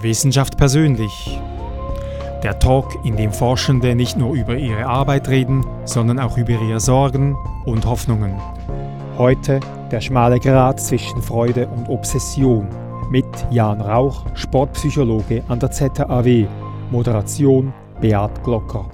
Wissenschaft persönlich. Der Talk, in dem Forschende nicht nur über ihre Arbeit reden, sondern auch über ihre Sorgen und Hoffnungen. Heute der schmale Grat zwischen Freude und Obsession mit Jan Rauch, Sportpsychologe an der ZAW. Moderation Beat Glocker.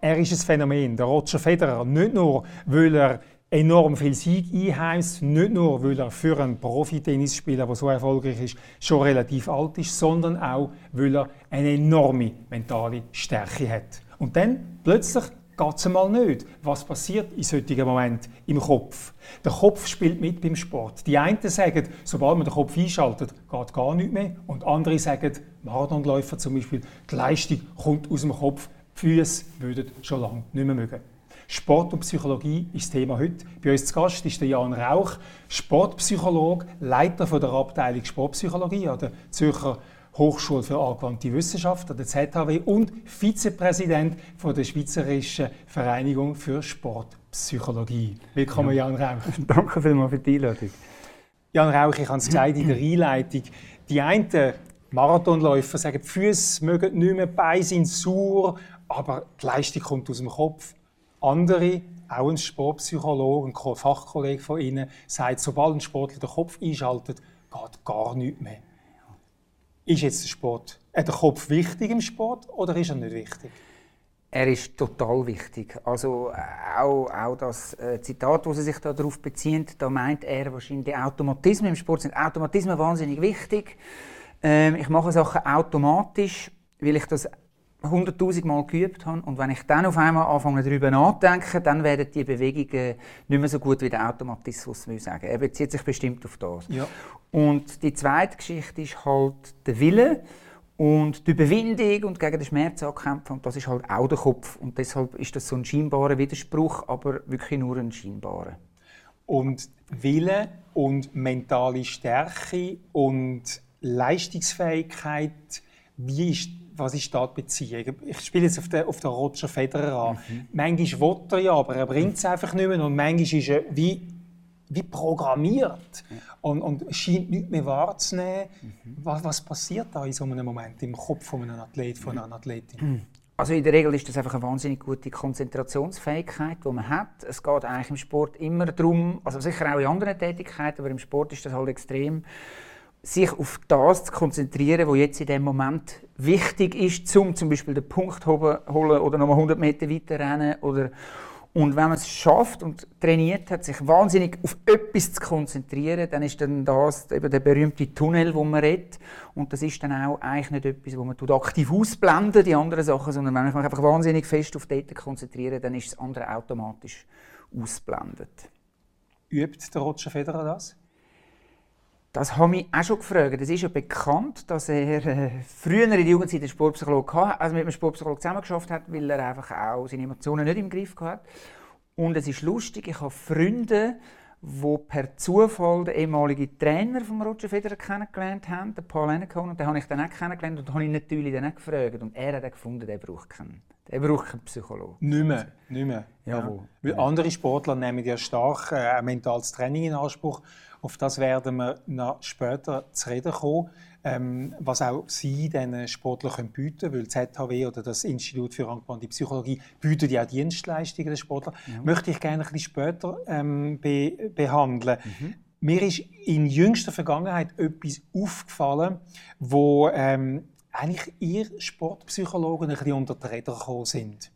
Er ist ein Phänomen, der Roger Federer, nicht nur, weil er enorm viel Sieg einheimst, nicht nur, weil er für einen Profi-Tennisspieler, der so erfolgreich ist, schon relativ alt ist, sondern auch, weil er eine enorme mentale Stärke hat. Und dann plötzlich geht es einmal nicht. Was passiert in solchen Momenten im Kopf? Der Kopf spielt mit beim Sport. Die einen sagen, sobald man den Kopf einschaltet, geht gar nichts mehr. Und andere sagen, Marathonläufer zum Beispiel, die Leistung kommt aus dem Kopf, die Füße würden schon lange nicht mehr mögen. Sport und Psychologie ist das Thema heute. Bei uns zu Gast ist der Jan Rauch, Sportpsychologe, Leiter von der Abteilung Sportpsychologie an der Zürcher Hochschule für angewandte Wissenschaft, der ZHW, und Vizepräsident von der Schweizerischen Vereinigung für Sportpsychologie. Willkommen, ja. Jan Rauch. Danke vielmals für die Einladung. Jan Rauch, ich habe es gesagt in der Einleitung. Die einen Marathonläufer sagen, die Füße mögen nicht mehr, die Beine sind sauer, aber die Leistung kommt aus dem Kopf. Andere, auch ein Sportpsychologe, ein Fachkollege von Ihnen, sagt, sobald ein Sportler den Kopf einschaltet, geht gar nichts mehr. Ist jetzt der Sport, äh, der Kopf wichtig im Sport oder ist er nicht wichtig? Er ist total wichtig. Also äh, auch, auch das äh, Zitat, das Sie sich darauf bezieht, da meint er wahrscheinlich, die Automatismen im Sport sind Automatismen wahnsinnig wichtig. Ähm, ich mache Sachen automatisch, weil ich das hunderttausend Mal geübt habe und wenn ich dann auf einmal anfange darüber nachzudenken, dann werden die Bewegungen nicht mehr so gut wie der Automatismus, will sagen. Er bezieht sich bestimmt auf das. Ja. Und die zweite Geschichte ist halt der Wille und die Überwindung und gegen den Schmerz ankämpfen und das ist halt auch der Kopf und deshalb ist das so ein scheinbarer Widerspruch, aber wirklich nur ein scheinbarer. Und Wille und mentale Stärke und Leistungsfähigkeit, wie ist was ist da die Beziehung? Ich spiele jetzt auf den, auf den Roger Federer an. Mhm. Manchmal will er ja, aber er bringt es einfach nicht mehr. Und manchmal ist er wie, wie programmiert ja. und, und scheint nichts mehr wahrzunehmen. Mhm. Was, was passiert da in so einem Moment im Kopf von einem Athlet, von einer Athletin? Mhm. Also in der Regel ist das einfach eine wahnsinnig gute Konzentrationsfähigkeit, die man hat. Es geht eigentlich im Sport immer darum, also sicher auch in anderen Tätigkeiten, aber im Sport ist das halt extrem sich auf das zu konzentrieren, was jetzt in dem Moment wichtig ist, um zum Beispiel den Punkt holen oder nochmal 100 Meter weiter rennen oder und wenn man es schafft und trainiert hat, sich wahnsinnig auf etwas zu konzentrieren, dann ist dann das eben der berühmte Tunnel, wo man redet. Und das ist dann auch eigentlich nicht etwas, wo man aktiv ausblenden, die anderen Sachen, sondern wenn ich mich einfach wahnsinnig fest auf das konzentriere, dann ist das andere automatisch ausblendet. Übt der Roger Federer das? Das habe ich auch schon gefragt. Es ist ja bekannt, dass er äh, früher in der Jugendzeit einen Sportpsychologen hatte, also mit einem Sportpsychologen zusammengeschafft hat, weil er einfach auch seine Emotionen nicht im Griff hatte. Und es ist lustig, ich habe Freunde, die per Zufall den ehemaligen Trainer von Roger Federer kennengelernt haben, den Paul Annacone, und den habe ich dann auch kennengelernt und habe ihn natürlich dann auch gefragt. Und er hat gefunden, der braucht keinen, der braucht keinen Psychologen. Nicht mehr, nicht mehr. Jawohl. Ja. Weil andere Sportler nehmen ja stark äh, ein mentales Training in Anspruch. Auf das werden wir noch später zu reden kommen, ähm, was auch Sie den Sportlern bieten können, weil ZHW oder das Institut für angewandte Psychologie bietet ja auch Dienstleistungen den Sportlern. Ja. Möchte ich gerne ein bisschen später ähm, be behandeln. Mhm. Mir ist in jüngster Vergangenheit etwas aufgefallen, wo ähm, eigentlich ihr Sportpsychologen ein bisschen unter die Räder gekommen sind.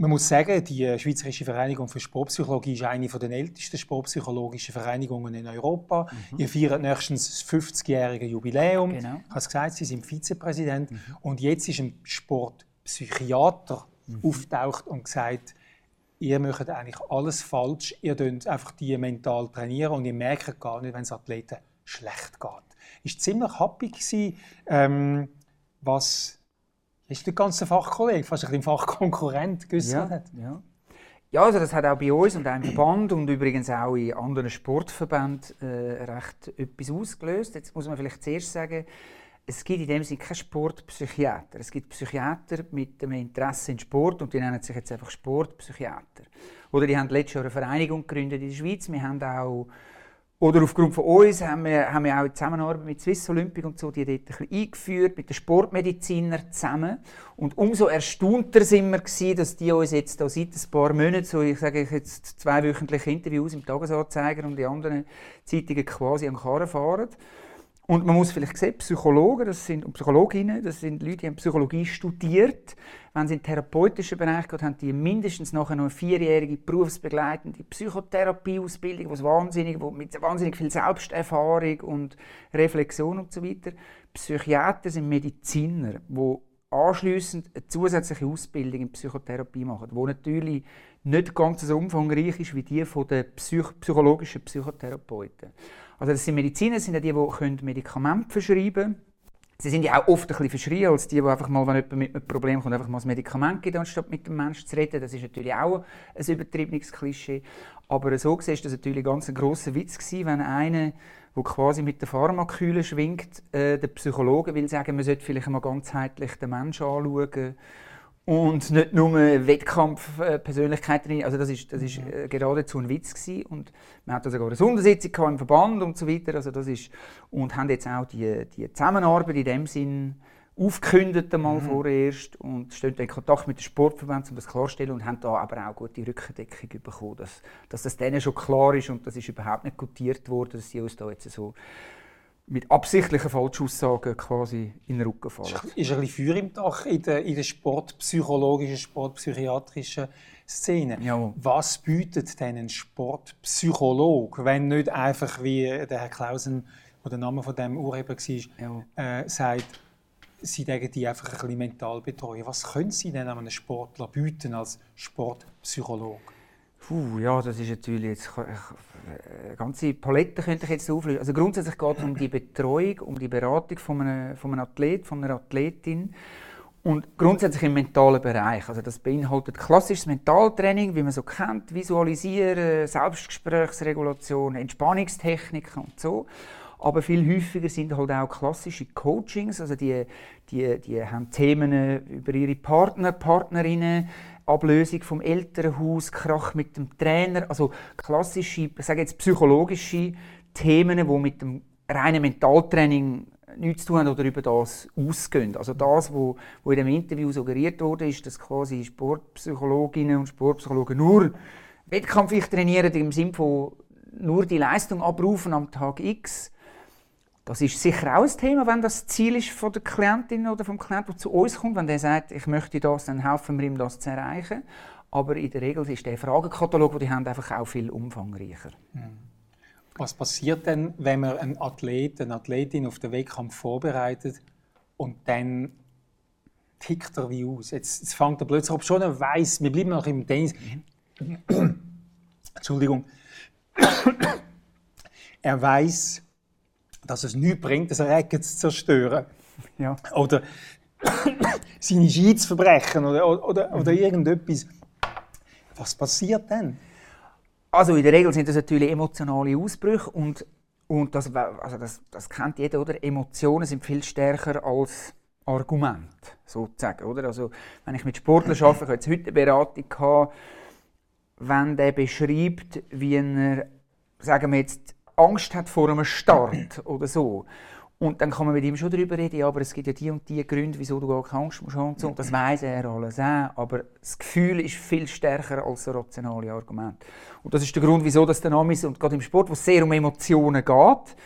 Man muss sagen, die Schweizerische Vereinigung für Sportpsychologie ist eine der ältesten sportpsychologischen Vereinigungen in Europa. Mhm. Ihr feiert nächstens das 50-jährige Jubiläum. Genau. Ich habe es gesagt, Sie sind Vizepräsident. Mhm. Und jetzt ist ein Sportpsychiater mhm. auftaucht und gesagt, ihr macht eigentlich alles falsch. Ihr könnt einfach die mental trainieren und ihr merkt gar nicht, wenn es Athleten schlecht geht. Ist ziemlich happy ähm, was ist der ganze Fachkollege, fast ein Fachkonkurrent geäußert ja, hat. Ja. ja, also das hat auch bei uns und auch im Verband und übrigens auch in anderen Sportverbänden äh, recht etwas ausgelöst. Jetzt muss man vielleicht zuerst sagen, es gibt in dem Sinne keinen Sportpsychiater. Es gibt Psychiater mit einem Interesse in Sport und die nennen sich jetzt einfach Sportpsychiater. Oder die haben letztes Jahr eine Vereinigung gegründet in der Schweiz. Wir haben auch oder aufgrund von uns haben wir, haben wir auch in Zusammenarbeit mit Swiss Olympic und so die dort ein bisschen eingeführt, mit den Sportmedizinern zusammen. Und umso erstaunter sind wir gewesen, dass die uns jetzt da seit ein paar Monaten, so ich sage jetzt zwei wöchentliche Interviews im Tagesanzeiger und die anderen Zeitungen quasi an Karren fahren. Und man muss vielleicht sehen, Psychologen das sind, und Psychologinnen, das sind Leute, die haben Psychologie studiert. Wenn sie in den therapeutischen Bereich gehen, haben die mindestens nachher noch eine vierjährige berufsbegleitende Psychotherapieausbildung, was wahnsinnig, wo mit wahnsinnig viel Selbsterfahrung und Reflexion und so weiter. Psychiater sind Mediziner, die anschließend eine zusätzliche Ausbildung in Psychotherapie machen, die natürlich nicht ganz so umfangreich ist wie die von den Psych psychologischen Psychotherapeuten. Also das sind Mediziner, sind ja die, die Medikamente verschreiben können. Sie sind ja auch oft ein bisschen verschrien als die, die einfach mal, wenn jemand mit einem Problem kommt, einfach mal ein Medikament geben, anstatt mit dem Menschen zu reden. Das ist natürlich auch ein übertriebenes Klischee. Aber so gesehen ist das natürlich ganz ein grosser Witz gewesen, wenn einer, der quasi mit der Pharmakühle schwingt, äh, der Psychologe will sagen, man sollte vielleicht mal ganzheitlich den Menschen anschauen und nicht nur Wettkampfpersönlichkeiten. Also das ist, das ist äh, geradezu ein Witz gewesen. und wir hatten sogar eine Sondersitzung im Verband und so weiter. Also das ist und haben jetzt auch die, die Zusammenarbeit in dem Sinn aufgekündigt einmal mhm. vorerst und stehen in Kontakt mit dem Sportverband, um das klarzustellen und haben da aber auch gute Rückendeckung bekommen, dass, dass das denen schon klar ist und das ist überhaupt nicht gutiert worden, dass sie uns da jetzt so mit absichtlichen Falschaussagen quasi in den Rücken fallen. Ist ein bisschen Feuer im Dach in der, in der sportpsychologischen, sportpsychiatrischen Szene. Ja. Was bietet denn ein Sportpsychologe, wenn nicht einfach, wie der Herr Klausen, der der Name von dem Urheber war, ja. äh, sagt, Sie denken die einfach ein bisschen mental betreuen. Was können Sie denn einem Sportler bieten als Sportpsychologe? Puh, ja, das ist natürlich jetzt eine äh, ganze Palette könnte ich jetzt auflösen. Also grundsätzlich geht es um die Betreuung, um die Beratung von einem, von einem Athlet, von einer Athletin und grundsätzlich im mentalen Bereich. Also das beinhaltet klassisches Mentaltraining, wie man so kennt, Visualisieren, Selbstgesprächsregulation, Entspannungstechniken und so. Aber viel häufiger sind halt auch klassische Coachings, also die, die, die haben Themen über ihre Partner, Partnerinnen, Ablösung vom Elternhaus, Krach mit dem Trainer, also klassische, ich sage jetzt psychologische Themen, die mit dem reinen Mentaltraining nichts zu tun haben oder über das ausgehen. Also das, was in dem Interview suggeriert wurde, ist, dass quasi Sportpsychologinnen und Sportpsychologen nur Wettkampf trainieren im Sinne von nur die Leistung abrufen am Tag X das ist sicher auch ein Thema, wenn das Ziel ist von der Klientin oder vom Klienten, der zu uns kommt, wenn der sagt, ich möchte das, dann helfen wir ihm, das zu erreichen. Aber in der Regel ist der Fragenkatalog, den die haben, einfach auch viel umfangreicher. Hm. Was passiert denn, wenn man einen Athlet, eine Athletin auf den Wettkampf vorbereitet und dann tickt er wie aus? Jetzt, jetzt fängt er plötzlich, ob schon er weiß, wir bleiben noch im Tennis. Entschuldigung. er weiß, dass es nichts bringt, das Recken zu zerstören. Ja. Oder seine Ski zu verbrechen oder, oder, oder mhm. irgendetwas. Was passiert dann? Also in der Regel sind das natürlich emotionale Ausbrüche und, und das, also das, das kennt jeder, oder? Emotionen sind viel stärker als Argument, sozusagen, oder? Also wenn ich mit Sportlern arbeite, ich hatte jetzt heute eine Beratung, gehabt, wenn der beschreibt, wie er, sagen wir jetzt, Angst hat vor einem Start oder so. Und dann kann man mit ihm schon darüber reden, ja, aber es gibt ja die und die Gründe, wieso du gar keine Angst musst haben und. Das weiß er alles auch. Aber das Gefühl ist viel stärker als das rationale Argument. Und das ist der Grund, wieso das der Name ist. Und gerade im Sport, wo es sehr um Emotionen geht,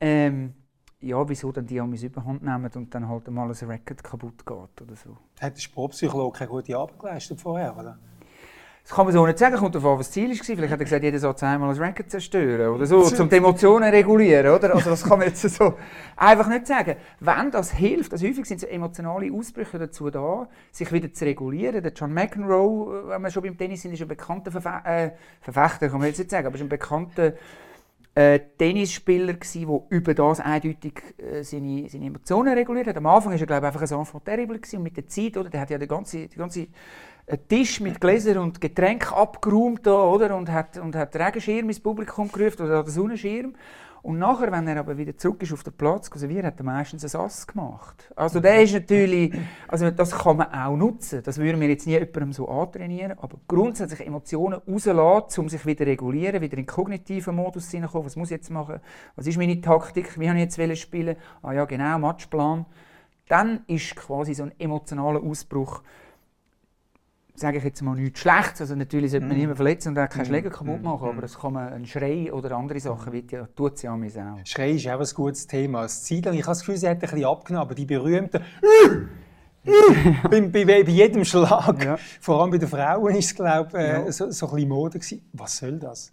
ähm, ja, wieso dann die Amis überhand nehmen und dann halt mal ein Record kaputt geht oder so. Hat der Sportpsychologe keine gute Arbeit geleistet vorher, oder? Das kann man so nicht sagen, kommt davon, was das Ziel war. Vielleicht hat er gesagt, jeder soll einmal ein Record zerstören oder so, um die Emotionen regulieren, oder? Also das kann man jetzt so einfach nicht sagen. Wenn das hilft, also häufig sind so emotionale Ausbrüche dazu da, sich wieder zu regulieren. Der John McEnroe, wenn wir schon beim Tennis sind, ist ein bekannter Verfe äh, Verfechter, kann man jetzt nicht sagen, aber ist ein bekannter äh, Tennisspieler gsi, der über das eindeutig äh, seine, seine Emotionen reguliert hat. Am Anfang war er, glaube ich, einfach ein Enfant terrible und mit der Zeit, oder, der hat ja die ganze, die ganze einen Tisch mit Gläsern und Getränken abgeräumt da, oder? Und hat, und hat den Regenschirm ins Publikum gerufen oder den Sonnenschirm. Und nachher, wenn er aber wieder zurück ist auf den Platz, also wir hat er meistens ein Ass gemacht. Also der ist natürlich, also das kann man auch nutzen. Das würden wir jetzt nie jemandem so antrainieren, aber grundsätzlich Emotionen rauslassen, um sich wieder regulieren, wieder in den kognitiven Modus hineinkommen. Was muss ich jetzt machen? Was ist meine Taktik? Wie habe ich jetzt spielen? Ah ja, genau, Matchplan. Dann ist quasi so ein emotionaler Ausbruch sage ich jetzt mal, nichts Schlechtes. Also natürlich sollte man mm. niemanden verletzen und auch keine mm. Schläger kaputt mm. machen, aber es kann man einen Schrei oder andere Sachen, wie ja, tut ja auch. Schrei ist auch ein gutes Thema. Ich habe das Gefühl, sie hat ein bisschen abgenommen, aber die berühmten bei, bei, bei, jedem Schlag, ja. vor allem bei den Frauen, ist es, glaube äh, ja. so, so ein bisschen Mode gewesen. Was soll das?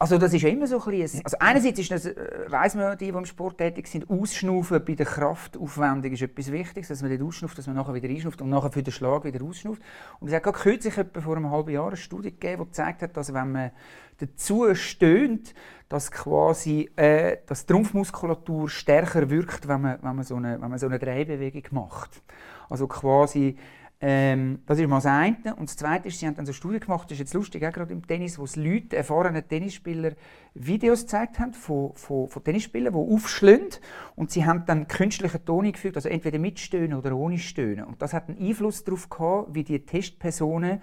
Also das ist immer so ein bisschen, also einerseits ist das, äh, weiss man, die, die im Sport tätig sind, Ausschnaufen bei der Kraftaufwendung ist etwas Wichtiges, dass man dort ausschnauft, dass man nachher wieder einschnauft und nachher für den Schlag wieder ausschnauft. Und es hat gerade kürzlich etwa vor einem halben Jahr eine Studie gegeben, die gezeigt hat, dass wenn man dazu stöhnt, dass quasi äh, dass die Rumpfmuskulatur stärker wirkt, wenn man, wenn man, so, eine, wenn man so eine Drehbewegung macht. Also quasi ähm, das ist mal das eine. Und das zweite ist, sie haben dann so eine Studie gemacht, das ist jetzt lustig, auch gerade im Tennis, wo es Leute, erfahrene Tennisspieler, Videos gezeigt haben von, von, von Tennisspielern, die aufschlagen und sie haben dann künstliche Ton eingefügt, also entweder mit Stöhnen oder ohne Stöhnen. Und das hat einen Einfluss darauf gehabt, wie die Testpersonen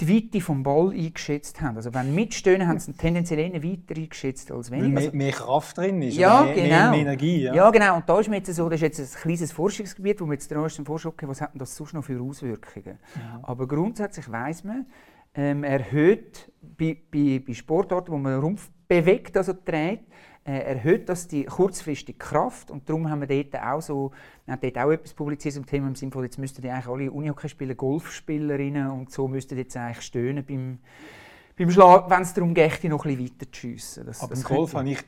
die Weite vom Ball eingeschätzt haben. Also wenn mitstöhnen, haben sie tendenziell eher weiter eingeschätzt als weniger. Weil mehr, mehr Kraft drin ist, ja, mehr, genau. mehr, mehr, Energie. Ja. ja, genau. Und da ist mir jetzt so, das ist jetzt ein kleines Forschungsgebiet, wo wir jetzt den neuesten Forschung was hat das sonst noch für Auswirkungen? Ja. Aber grundsätzlich weiß man, ähm, erhöht bei, bei, bei Sportarten, wo man den Rumpf bewegt, also trägt, erhöht das die kurzfristige Kraft und darum haben wir dort auch so, wir haben dort auch etwas publiziert zum Thema im Sinne von, jetzt müssten die eigentlich alle Unihockeyspieler, Golfspielerinnen und so müssten jetzt eigentlich stöhnen beim, beim Schlag, wenn es darum geht, noch ein bisschen weiter zu schiessen. Das, aber das im Golf habe ich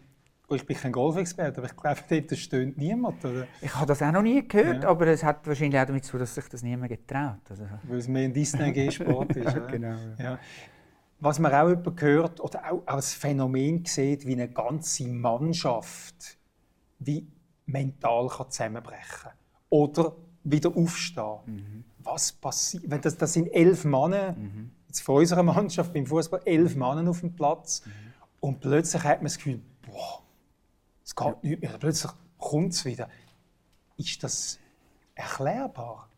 ich bin kein Golfexperte, aber ich glaube, dort stöhnt niemand. Oder? Ich habe das auch noch nie gehört, ja. aber es hat wahrscheinlich auch damit zu tun, dass sich das niemand getraut. Also. Weil es mehr ein Disney-G-Sport ist. genau. Ja. Was man auch über gehört oder auch als Phänomen sieht, wie eine ganze Mannschaft wie mental kann zusammenbrechen oder wieder aufstehen. Mhm. Was passiert? Wenn das, das sind elf Männer, mhm. jetzt von unserer Mannschaft beim Fußball elf Männer auf dem Platz mhm. und plötzlich hat man das Gefühl, boah, es geht ja. nicht mehr. Plötzlich kommt es wieder. Ist das erklärbar?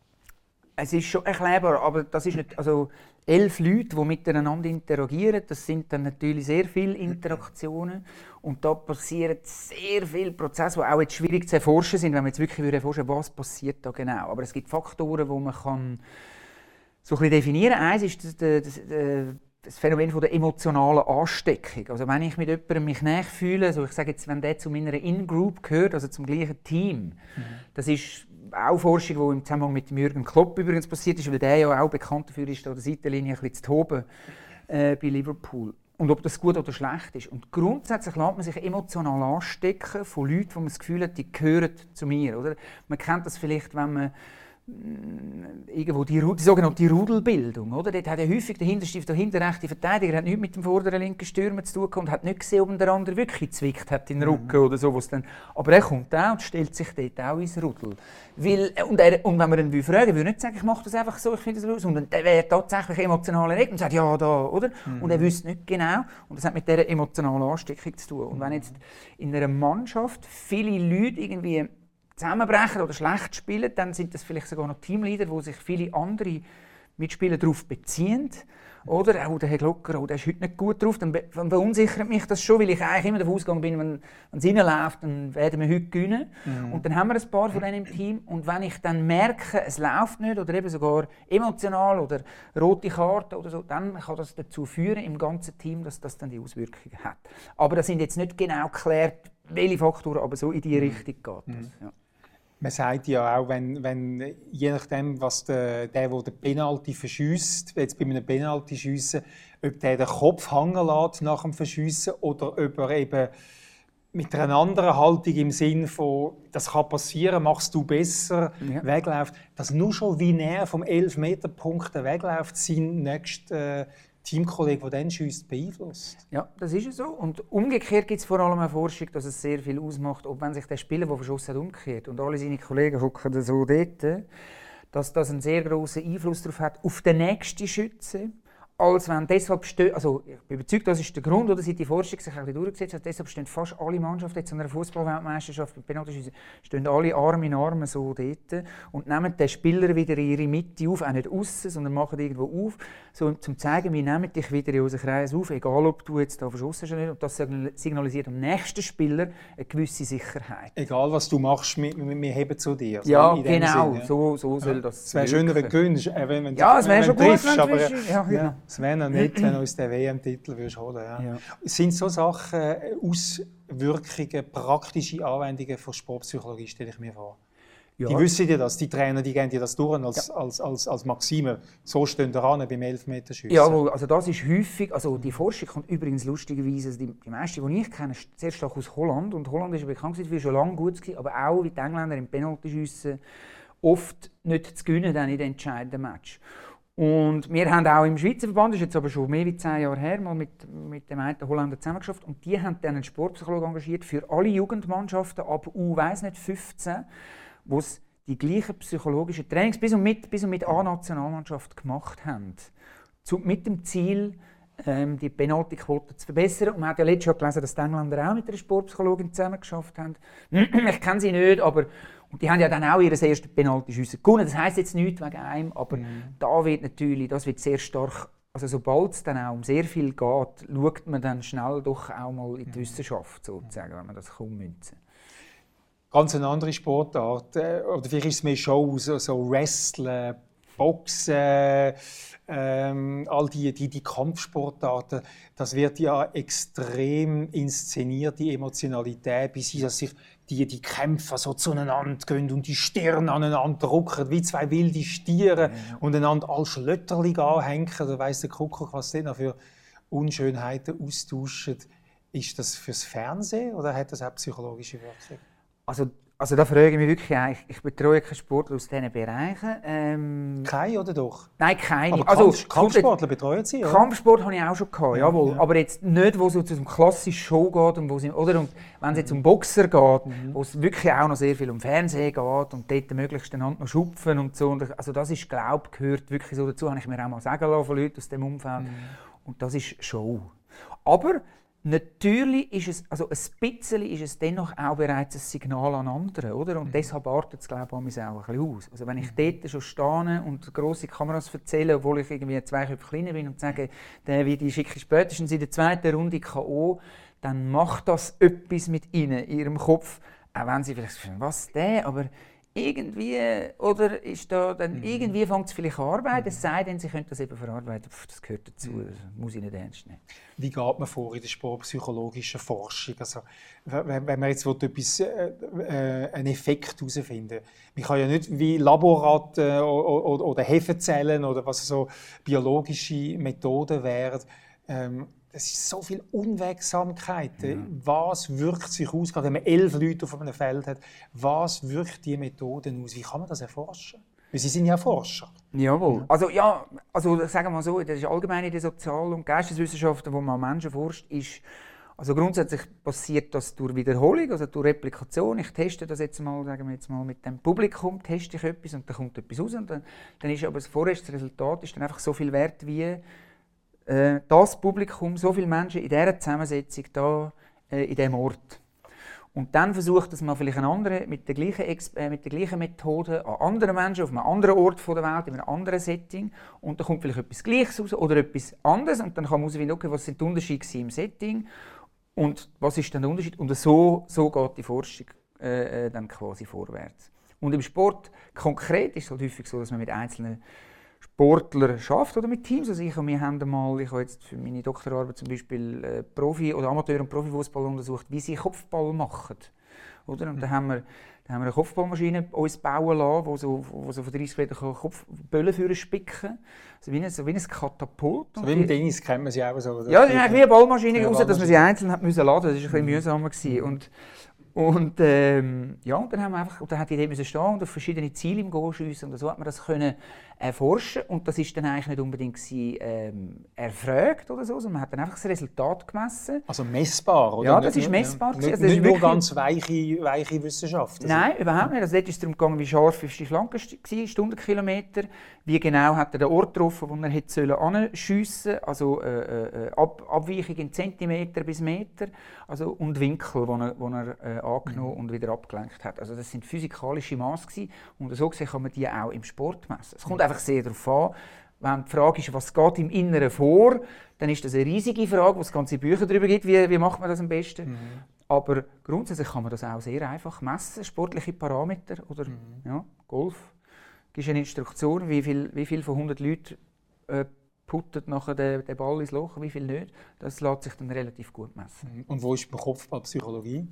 Es ist schon erklärbar, aber das ist nicht, also elf Leute, die miteinander interagieren. Das sind dann natürlich sehr viele Interaktionen. Und da passieren sehr viele Prozesse, die auch jetzt schwierig zu erforschen sind, wenn man jetzt wirklich erforschen würde, was passiert da genau. Aber es gibt Faktoren, die man kann so ein bisschen definieren kann. Eins ist das, das, das Phänomen von der emotionalen Ansteckung. Also wenn ich mit jemandem mich näher fühle, also ich sage jetzt, wenn der zu meiner In-Group gehört, also zum gleichen Team, mhm. das ist auch Forschung, die im Zusammenhang mit Jürgen Klopp übrigens passiert ist, weil der ja auch bekannt dafür ist, an der Seitenlinie ein bisschen zu toben äh, bei Liverpool. Und ob das gut oder schlecht ist. Und grundsätzlich lässt man sich emotional anstecken von Leuten, wo man das Gefühl hat, die gehören zu mir. Oder? Man kennt das vielleicht, wenn man irgendwo die, die sogenannte Rudelbildung. Oder? Dort hat ja häufig der Hinterstift, der hinterrechte Verteidiger hat nichts mit dem vorderen linken Stürmer zu tun und hat nicht gesehen, ob der andere wirklich zwickt hat in den Rücken mhm. oder so. dann, aber er kommt auch und stellt sich dort auch ins Rudel. Weil, und, er, und wenn man ihn fragen würde nicht sagen, ich mache das einfach so, ich finde das los. Und er wäre tatsächlich emotional erregt und sagt, ja, da, oder? Mhm. Und er wüsste nicht genau. Und das hat mit dieser emotionalen Ansteckung zu tun. Und wenn jetzt in einer Mannschaft viele Leute irgendwie zusammenbrechen oder schlecht spielen, dann sind das vielleicht sogar noch Teamleader, wo sich viele andere Mitspieler darauf beziehen. Oder, oh, der Herr Glocker, oh, der ist heute nicht gut drauf, dann, verunsichert mich das schon, weil ich eigentlich immer davon ausgegangen bin, wenn, wenn es reinläuft, dann werden wir heute gewinnen. Mhm. Und dann haben wir ein paar von denen im Team. Und wenn ich dann merke, es läuft nicht oder eben sogar emotional oder rote Karte oder so, dann kann das dazu führen im ganzen Team, dass das dann die Auswirkungen hat. Aber das sind jetzt nicht genau geklärt, welche Faktoren, aber so in die mhm. Richtung geht das. Mhm. Ja. Man sagt ja auch, wenn, wenn je nachdem, was der, der, der den Penalty verschießt, jetzt bei einem Penalty schiessen, ob der den Kopf hängen lässt nach dem Verschiessen oder ob er eben mit einer anderen Haltung im Sinn von, das kann passieren, machst du besser, ja. wegläuft, dass nur schon wie näher vom 11-Meter-Punkt wegläuft, sein nächster äh, Teamkollege, der dann schießt, beeinflusst. Ja, das ist so. Und umgekehrt gibt es vor allem eine Forschung, dass es sehr viel ausmacht, ob wenn sich der Spieler, der verschossen hat, umkehrt und alle seine Kollegen hocken so dort, dass das einen sehr großen Einfluss darauf hat, auf den nächsten Schützen, als wenn deshalb stehen, also ich bin überzeugt, das ist der Grund, oder seit die Forschung sich ein durchgesetzt hat, deshalb stehen fast alle Mannschaften jetzt an einer Fußballweltmeisterschaft. Mit Penaltyschüssen, stehen alle Arm in Arm so dort und nehmen den Spieler wieder in ihre Mitte auf, auch nicht außen, sondern machen irgendwo auf, so, um zu zeigen, wir nehmen dich wieder in unseren Kreis auf, egal ob du jetzt da verschossen hast oder nicht, und das signalisiert dem nächsten Spieler eine gewisse Sicherheit. Egal was du machst, wir, wir heben zu dir. So ja, genau, Sinn, ja. so, so soll das Es wäre schöner, wenn du gewinnst, wenn, wenn Ja, es wäre schon gut, triffst, aber, ja, genau. Es wäre noch nicht, wenn du uns den WM-Titel holen ja. ja. Sind so Sachen äh, Auswirkungen, praktische Anwendungen von Sportpsychologie, stelle ich mir vor? Ja. Die wissen ja das, die Trainer, die gehen dir das durch als, ja. als, als, als Maxime. So stehen da ran beim Elfmeterschießen. Ja, also das ist häufig, also die Forschung kommt übrigens lustigerweise, also die, die meisten, die ich kenne, sehr stark aus Holland. Und Holland ist ja bekannt für schon lange gut gewesen, aber auch wie die Engländer im Penaltyschießen oft nicht zu gewinnen dann in den entscheidenden Match. Und wir haben auch im Schweizer Verband, das ist jetzt aber schon mehr als zehn Jahre her, mal mit, mit dem einen Holländer zusammengeschafft und die haben dann einen Sportpsychologen engagiert für alle Jugendmannschaften ab U, weiß nicht, 15, wo es die gleichen psychologischen Trainings bis und mit, bis und mit A-Nationalmannschaft gemacht haben. Zu, mit dem Ziel, ähm, die Penaltyquote zu verbessern. Und man hat ja letztes Jahr gelesen, dass die Engländer auch mit einer Sportpsychologin zusammengeschafft haben. ich kenne sie nicht, aber die haben ja dann auch ihr erstes Penaltyschüsse gewonnen. Das heisst jetzt nichts wegen einem, aber mhm. da wird natürlich, das wird sehr stark, also sobald es dann auch um sehr viel geht, schaut man dann schnell doch auch mal in die Wissenschaft sozusagen, wenn man das ummünzen Ganz eine andere Sportart, äh, oder vielleicht ist es mehr Show, so, so Wrestling, Boxen, ähm, all die, die, die Kampfsportarten, das wird ja extrem inszeniert, die Emotionalität, bis sie sich die, die Kämpfer so zueinander gehen und die Stirn aneinander drücken, wie zwei wilde Stiere ja. und einander als Schlötterling anhängen. Da weiss der Kuckuck, was denn für Unschönheiten austauschen. Ist das fürs Fernsehen oder hat das auch psychologische Wirkung? Also also da frage ich mich wirklich, ich, ich betreue keinen Sportler aus diesen Bereichen. Ähm, keine oder doch? Nein, keine. Aber also, Kampfsportler betreuen Sie, oder? Kampfsport habe ich auch schon gehabt, ja, jawohl. Ja. Aber jetzt nicht, wo es um klassische Show geht und wo sie, oder und wenn es jetzt um Boxer geht, mhm. wo es wirklich auch noch sehr viel um Fernsehen geht und dort möglichst einander noch schupfen und so. also das ist, glaube ich, gehört wirklich so dazu, habe ich mir auch mal sagen lassen von Leuten aus dem Umfeld. Mhm. Und das ist Show. Aber Natürlich ist es, also ein bisschen ist es dennoch auch bereits ein Signal an andere, oder? Und mhm. deshalb artet es, glaube ich, auch ein bisschen aus. Also wenn ich mhm. dort schon stehe und grosse Kameras erzähle, obwohl ich irgendwie zwei Köpfe kleiner bin und sage, der wie die schicke spätestens in der zweiten Runde K.O., dann macht das etwas mit ihnen, in ihrem Kopf. Auch wenn sie vielleicht sagen, was der, aber irgendwie, oder ist da dann, mhm. irgendwie fängt es vielleicht an arbeiten, es sei denn, sie können das eben verarbeiten, Pff, das gehört dazu, mhm. das muss ich nicht ernst nehmen. Wie geht man vor in der sportpsychologischen Forschung? Also, wenn, wenn man jetzt etwas, äh, äh, einen Effekt herausfinden man kann ja nicht wie Laborat äh, oder, oder Hefezellen oder was so biologische Methoden wären, ähm, es ist so viel Unwegsamkeit. Ja. Was wirkt sich aus, gerade wenn man elf Leute auf einem Feld hat, was wirkt die Methode aus? Wie kann man das erforschen? Weil Sie sind ja Forscher. Jawohl. Ja. Also ja, also sagen wir mal so, das ist allgemein in den Sozial- und Geisteswissenschaften, wo man Menschen forscht, ist also grundsätzlich passiert das durch Wiederholung, also durch Replikation. Ich teste das jetzt mal, sagen wir jetzt mal mit dem Publikum, teste ich etwas und dann kommt etwas raus und dann, dann ist aber das vorerste Resultat ist dann einfach so viel wert wie äh, das Publikum, so viele Menschen in dieser Zusammensetzung da, äh, in diesem Ort. Und dann versucht es mal vielleicht ein anderer mit der gleichen, äh, mit der gleichen Methode an anderen Menschen auf einem anderen Ort der Welt, in einem anderen Setting. Und da kommt vielleicht etwas Gleiches raus oder etwas anderes. Und dann kann man herausfinden, okay, was sind die Unterschiede im Setting und was ist dann der Unterschied. Und so, so geht die Forschung äh, äh, dann quasi vorwärts. Und im Sport konkret ist es halt häufig so, dass man mit einzelnen Sportler schafft oder mit Teams. Also ich wir haben mal, ich habe jetzt für meine Doktorarbeit zum Beispiel äh, Profi- oder Amateur- und Profifußball untersucht, wie sie Kopfball machen. Oder? Und mhm. dann haben wir dann haben wir eine Kopfballmaschine uns bauen lassen, wo so, wo so von 30 Meter Kopfböllen für spicken also wie ein, so wie ein Katapult. So wie im Tennis kennt man sie auch so. Oder? Ja, ist wie eine Ballmaschine, ja, außer dass man sie einzeln hat müssen laden. Das war ein bisschen mhm. mühsamer. Gewesen. Und und ähm, ja, und dann haben wir einfach, und dann hat die Idee müssen stehen und auf verschiedene Ziele im Goal schiessen und so hat man das können erforschen. Und das ist dann eigentlich nicht unbedingt gewesen, ähm, erfragt oder so, sondern man hat dann einfach das Resultat gemessen. Also messbar, oder? Ja, das ist messbar. Ja. Nicht, also nicht nur ganz weiche, weiche Wissenschaft. Also Nein, überhaupt nicht. Also dort ist es darum gegangen, wie scharf ist die Flanke war, Stundenkilometer, wie genau hat er den Ort getroffen, wo er hätte anschiessen also äh, äh, Ab Abweichung in Zentimeter bis Meter also, und Winkel, wo er, wo er äh, angenommen mhm. und wieder abgelenkt hat. Also das sind physikalische Maße und so gesehen kann man die auch im Sport messen. Es kommt einfach sehr darauf an, wenn die Frage ist, was geht im Inneren vor, dann ist das eine riesige Frage, wo es ganze Bücher darüber gibt, wie, wie macht man das am besten. Mhm. Aber grundsätzlich kann man das auch sehr einfach messen, sportliche Parameter oder mhm. ja, Golf. Gibst eine Instruktion, wie viel, wie viel von 100 Leuten äh, puttet nachher den, den Ball ins Loch, wie viel nicht. Das lässt sich dann relativ gut messen. Mhm. Und wo ist beim Kopfball Psychologie?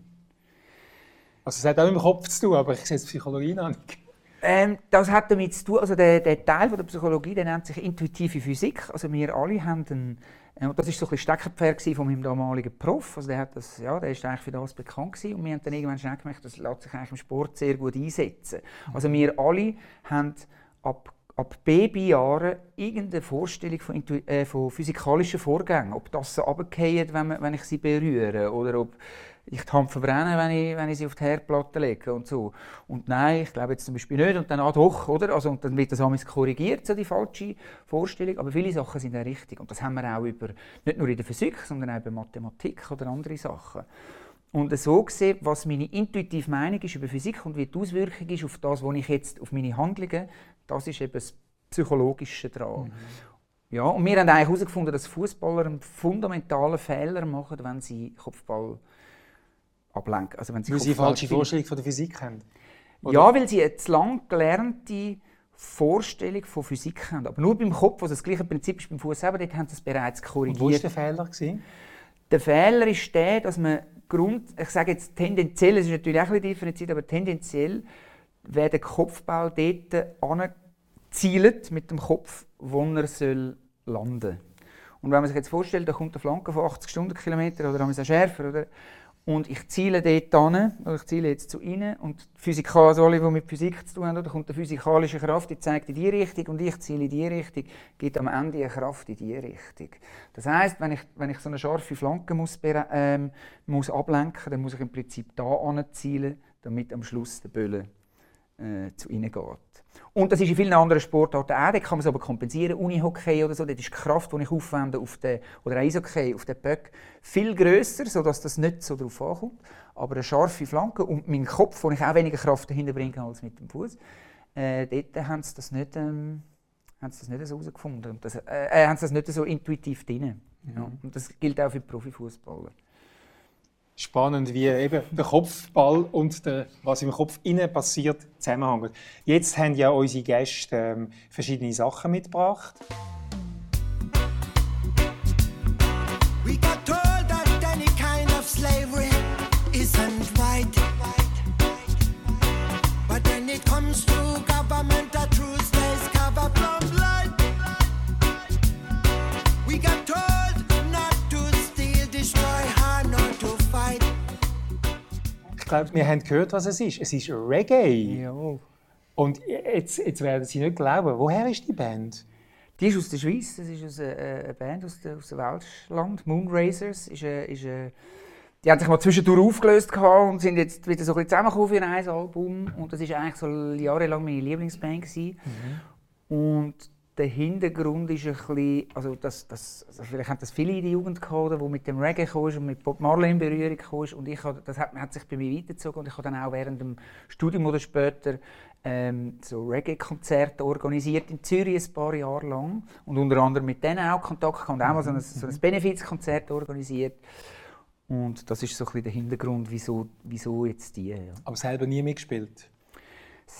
Also es hat auch mit dem Kopf zu tun, aber ich sehe die Psychologie noch nicht. Ähm, das hat damit zu tun, also der, der Teil von der Psychologie, der nennt sich intuitive Physik. Also wir alle haben einen, äh, das ist so ein Steckenpferd von meinem damaligen Prof. Also der hat das, ja, der ist eigentlich für das bekannt gewesen. und wir haben dann irgendwann schnell gemerkt, das lässt sich eigentlich im Sport sehr gut einsetzen. Also wir alle haben ab ab Babyjahren irgendeine Vorstellung von, äh, von physikalischen Vorgängen. Ob das so runterfallen, wenn, wenn ich sie berühre oder ob ich die Hand verbrenne, wenn ich, wenn ich sie auf die Herdplatte lege und so. Und nein, ich glaube jetzt zum Beispiel nicht und dann ah doch, oder? Also, und dann wird das alles korrigiert, so die falsche Vorstellung. Aber viele Sachen sind auch richtig und das haben wir auch über, nicht nur in der Physik, sondern auch über Mathematik oder andere Sachen. Und so gesehen, was meine intuitive Meinung ist über Physik und wie die Auswirkung ist auf das, was ich jetzt auf meine Handlungen das ist eben das Psychologische daran. Mhm. Ja, und wir haben eigentlich herausgefunden, dass Fußballer einen fundamentalen Fehler machen, wenn sie Kopfball ablenken. Also wenn sie weil sie eine falsche Vorstellung von der Physik haben? Oder? Ja, weil sie eine zu lang gelernte Vorstellung von Physik haben. Aber nur beim Kopf, also das gleiche Prinzip ist beim Fuß selber, dort haben sie es bereits korrigiert. Und wo war der Fehler? Gewesen? Der Fehler ist der, dass man Grund, ich sage jetzt tendenziell, es ist natürlich auch ein bisschen differenziert, aber tendenziell wer den Kopfball dort anzielt mit dem Kopf, wo er soll landen soll. Und wenn man sich jetzt vorstellt, da kommt eine Flanke von 80 Stundenkilometer oder auch schärfer, oder? Und ich ziele dort an, oder ich ziele jetzt zu ihnen und Physikal, also alle, die mit Physik zu tun haben, da kommt eine physikalische Kraft, die zeigt in die Richtung und ich ziele in die Richtung, gibt am Ende eine Kraft in die Richtung. Das heißt, wenn ich, wenn ich so eine scharfe Flanke muss, ähm, muss ablenken, dann muss ich im Prinzip da anzielen, damit am Schluss der Böller äh, zu ihnen geht. Und das ist in vielen anderen Sportarten auch, da kann man es aber kompensieren, Unihockey oder so, dort ist die Kraft, die ich aufwende, auf den, oder Eishockey, auf den Böck, viel grösser, sodass das nicht so darauf ankommt. Aber eine scharfe Flanke und mein Kopf, wo ich auch weniger Kraft dahinter bringe als mit dem Fuß, äh, dort haben sie das nicht, ähm, haben sie das nicht so herausgefunden. Und das, äh, äh, haben sie das nicht so intuitiv drin. Mhm. Ja. Und das gilt auch für Profifußballer spannend, wie eben der Kopfball und der, was im Kopf innen passiert, zusammenhängen. Jetzt haben ja unsere Gäste ähm, verschiedene Sachen mitgebracht. Slavery isn't right. But when it comes to government, glaube, wir haben gehört, was es ist. Es ist Reggae. Ja. Und jetzt, jetzt werden Sie nicht glauben, woher ist die Band? Die ist aus der Schweiz, das ist eine, äh, eine Band aus, der, aus dem Welschland. Moonracers ist eine, ist eine, die haben sich mal zwischendurch aufgelöst und sind jetzt wieder so ein bisschen zusammengekommen für ein Album. Und das war eigentlich so jahrelang meine Lieblingsband. Mhm. Und der Hintergrund ist ein bisschen, also das, das, also vielleicht haben das viele in der Jugend gehabt, die mit dem Reggae kamen und mit Bob Marley in Berührung kamen und ich das hat, hat sich bei mir weitergezogen und ich habe dann auch während dem Studium oder später ähm, so Reggae-Konzerte organisiert in Zürich ein paar Jahre lang und unter anderem mit denen auch Kontakt gehabt und auch mal so ein, so ein Benefizkonzert organisiert und das ist so ein bisschen der Hintergrund, wieso, wieso jetzt die. Ja. Aber selber nie mitgespielt?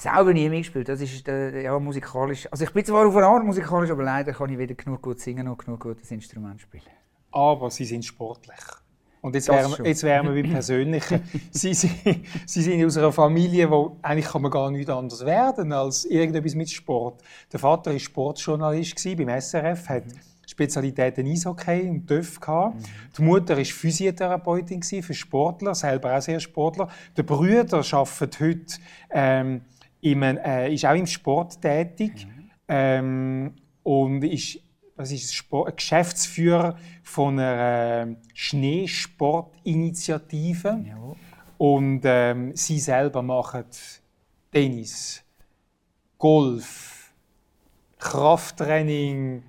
Selber nie mitgespielt. Das ist äh, ja, musikalisch. Also ich bin zwar auf einer Art musikalisch, aber leider kann ich weder genug gut singen noch genug gutes Instrument spielen. Aber Sie sind sportlich. Und jetzt wären, wir, jetzt wären wir beim Persönlichen. Sie, Sie, Sie sind aus einer Familie, wo eigentlich kann man gar nicht anders werden als irgendetwas mit Sport. Der Vater war Sportjournalist beim SRF, hat Spezialitäten Eishockey und TÜV gehabt. Mhm. Die Mutter war Physiotherapeutin für Sportler, selber auch sehr Sportler. Der Bruder arbeitet heute ähm, im, äh, ist auch im Sport tätig. Mhm. ähm, und ist, was ist Sport, Geschäftsführer von einer äh, Schneesportinitiative. Und ähm, sie selber machen Tennis, Golf, Krafttraining,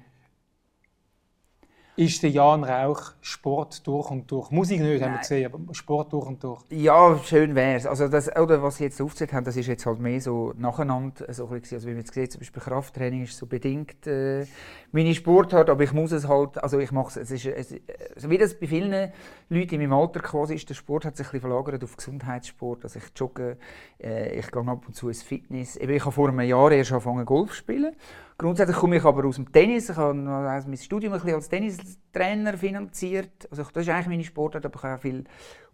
ist der Jan Rauch Sport durch und durch. Musik nicht, Nein. haben wir gesehen, aber Sport durch und durch. Ja, schön wäre es. Also das, oder was Sie jetzt aufgezählt haben, das ist jetzt halt mehr so nacheinander. So ein bisschen, also wie man jetzt sieht, zum Beispiel Krafttraining ist so bedingt äh, meine Sportart, aber ich muss es halt, also ich mache es, ist, es, also wie das bei vielen Leuten in meinem Alter quasi ist, der Sport hat sich ein bisschen verlagert auf Gesundheitssport. Also ich jogge, äh, ich gehe ab und zu ins Fitness. Eben, ich habe vor einem Jahr erst angefangen Golf zu spielen Grundsätzlich komme ich aber aus dem Tennis. Ich habe also mein Studium ein bisschen als Tennistrainer finanziert. Also das ist eigentlich meine Sportart, aber ich habe auch viel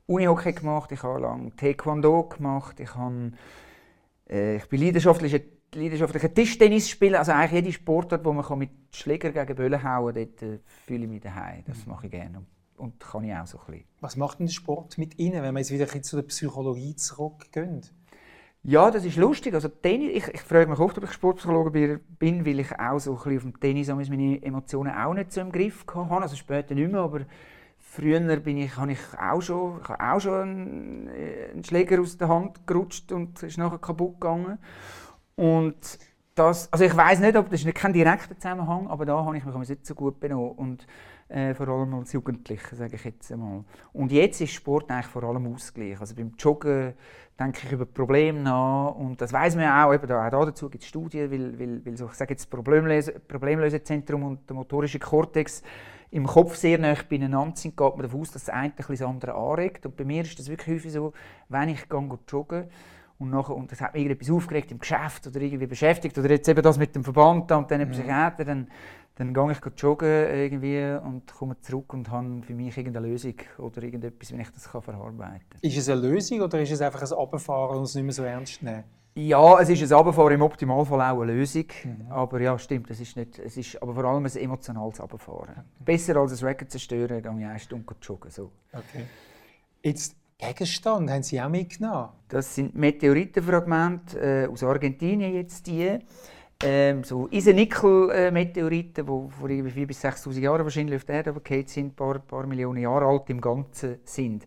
Unihockey gemacht, ich habe lange Taekwondo gemacht, ich, habe, äh, ich bin leidenschaftlicher, leidenschaftlicher Tischtennisspieler. Also eigentlich jede Sportart, wo man mit Schläger gegen Böllen hauen kann, dort äh, fühle ich mich daheim. Das mache ich gerne und kann ich auch so ein bisschen. Was macht denn der Sport mit Ihnen, wenn wir jetzt wieder zu der Psychologie zurückgehen? Ja, das ist lustig. Also Tennis, ich, ich frage mich oft, ob ich Sportpsychologe bin, weil ich auch so ein bisschen auf dem Tennis meine Emotionen auch nicht so im Griff hatte. Also später nicht mehr, aber früher bin ich, habe ich auch schon, ich habe auch schon einen, äh, einen Schläger aus der Hand gerutscht und ist nachher kaputt gegangen. Und das, also ich weiß nicht, ob das ist kein direkter Zusammenhang, aber da habe ich mich nicht so gut benommen. Und äh, vor allem als Jugendlicher, sage ich jetzt einmal. Und jetzt ist Sport eigentlich vor allem Ausgleich. Also beim Joggen denke ich über Probleme nach und das weiß man ja auch, eben da, auch dazu gibt es Studien, weil, weil, weil so, ich sage jetzt Problemlöse, Problemlösezentrum und der motorische Kortex im Kopf sehr nah beieinander sind, geht man davon aus, dass das eine das andere anregt. Und bei mir ist das wirklich häufig so, wenn ich gehe joggen und, nachher, und das hat mich irgendetwas aufgeregt im Geschäft oder irgendwie beschäftigt oder jetzt eben das mit dem Verband und dann mhm. Psychiater, dann dann gehe ich joggen irgendwie und komme zurück und habe für mich irgendeine Lösung oder irgendetwas, wie ich das kann verarbeiten kann. Ist es eine Lösung oder ist es einfach ein Abfahren und es nicht mehr so ernst nehmen? Ja, es ist ein Abfahren, im Optimalfall auch eine Lösung. Mhm. Aber ja, stimmt, es ist, nicht, es ist aber vor allem ein emotionales Abfahren. Okay. Besser als ein Record zerstören, gehe ich eine Stunde joggen. So. Okay. Jetzt Gegenstand haben Sie auch mitgenommen? Das sind Meteoritenfragmente äh, aus Argentinien jetzt die ähm, so Eisennickel-Meteoriten, die vor 4.000 bis 6'000 Jahren wahrscheinlich auf der Erde sind, ein paar, paar Millionen Jahre alt im Ganzen sind.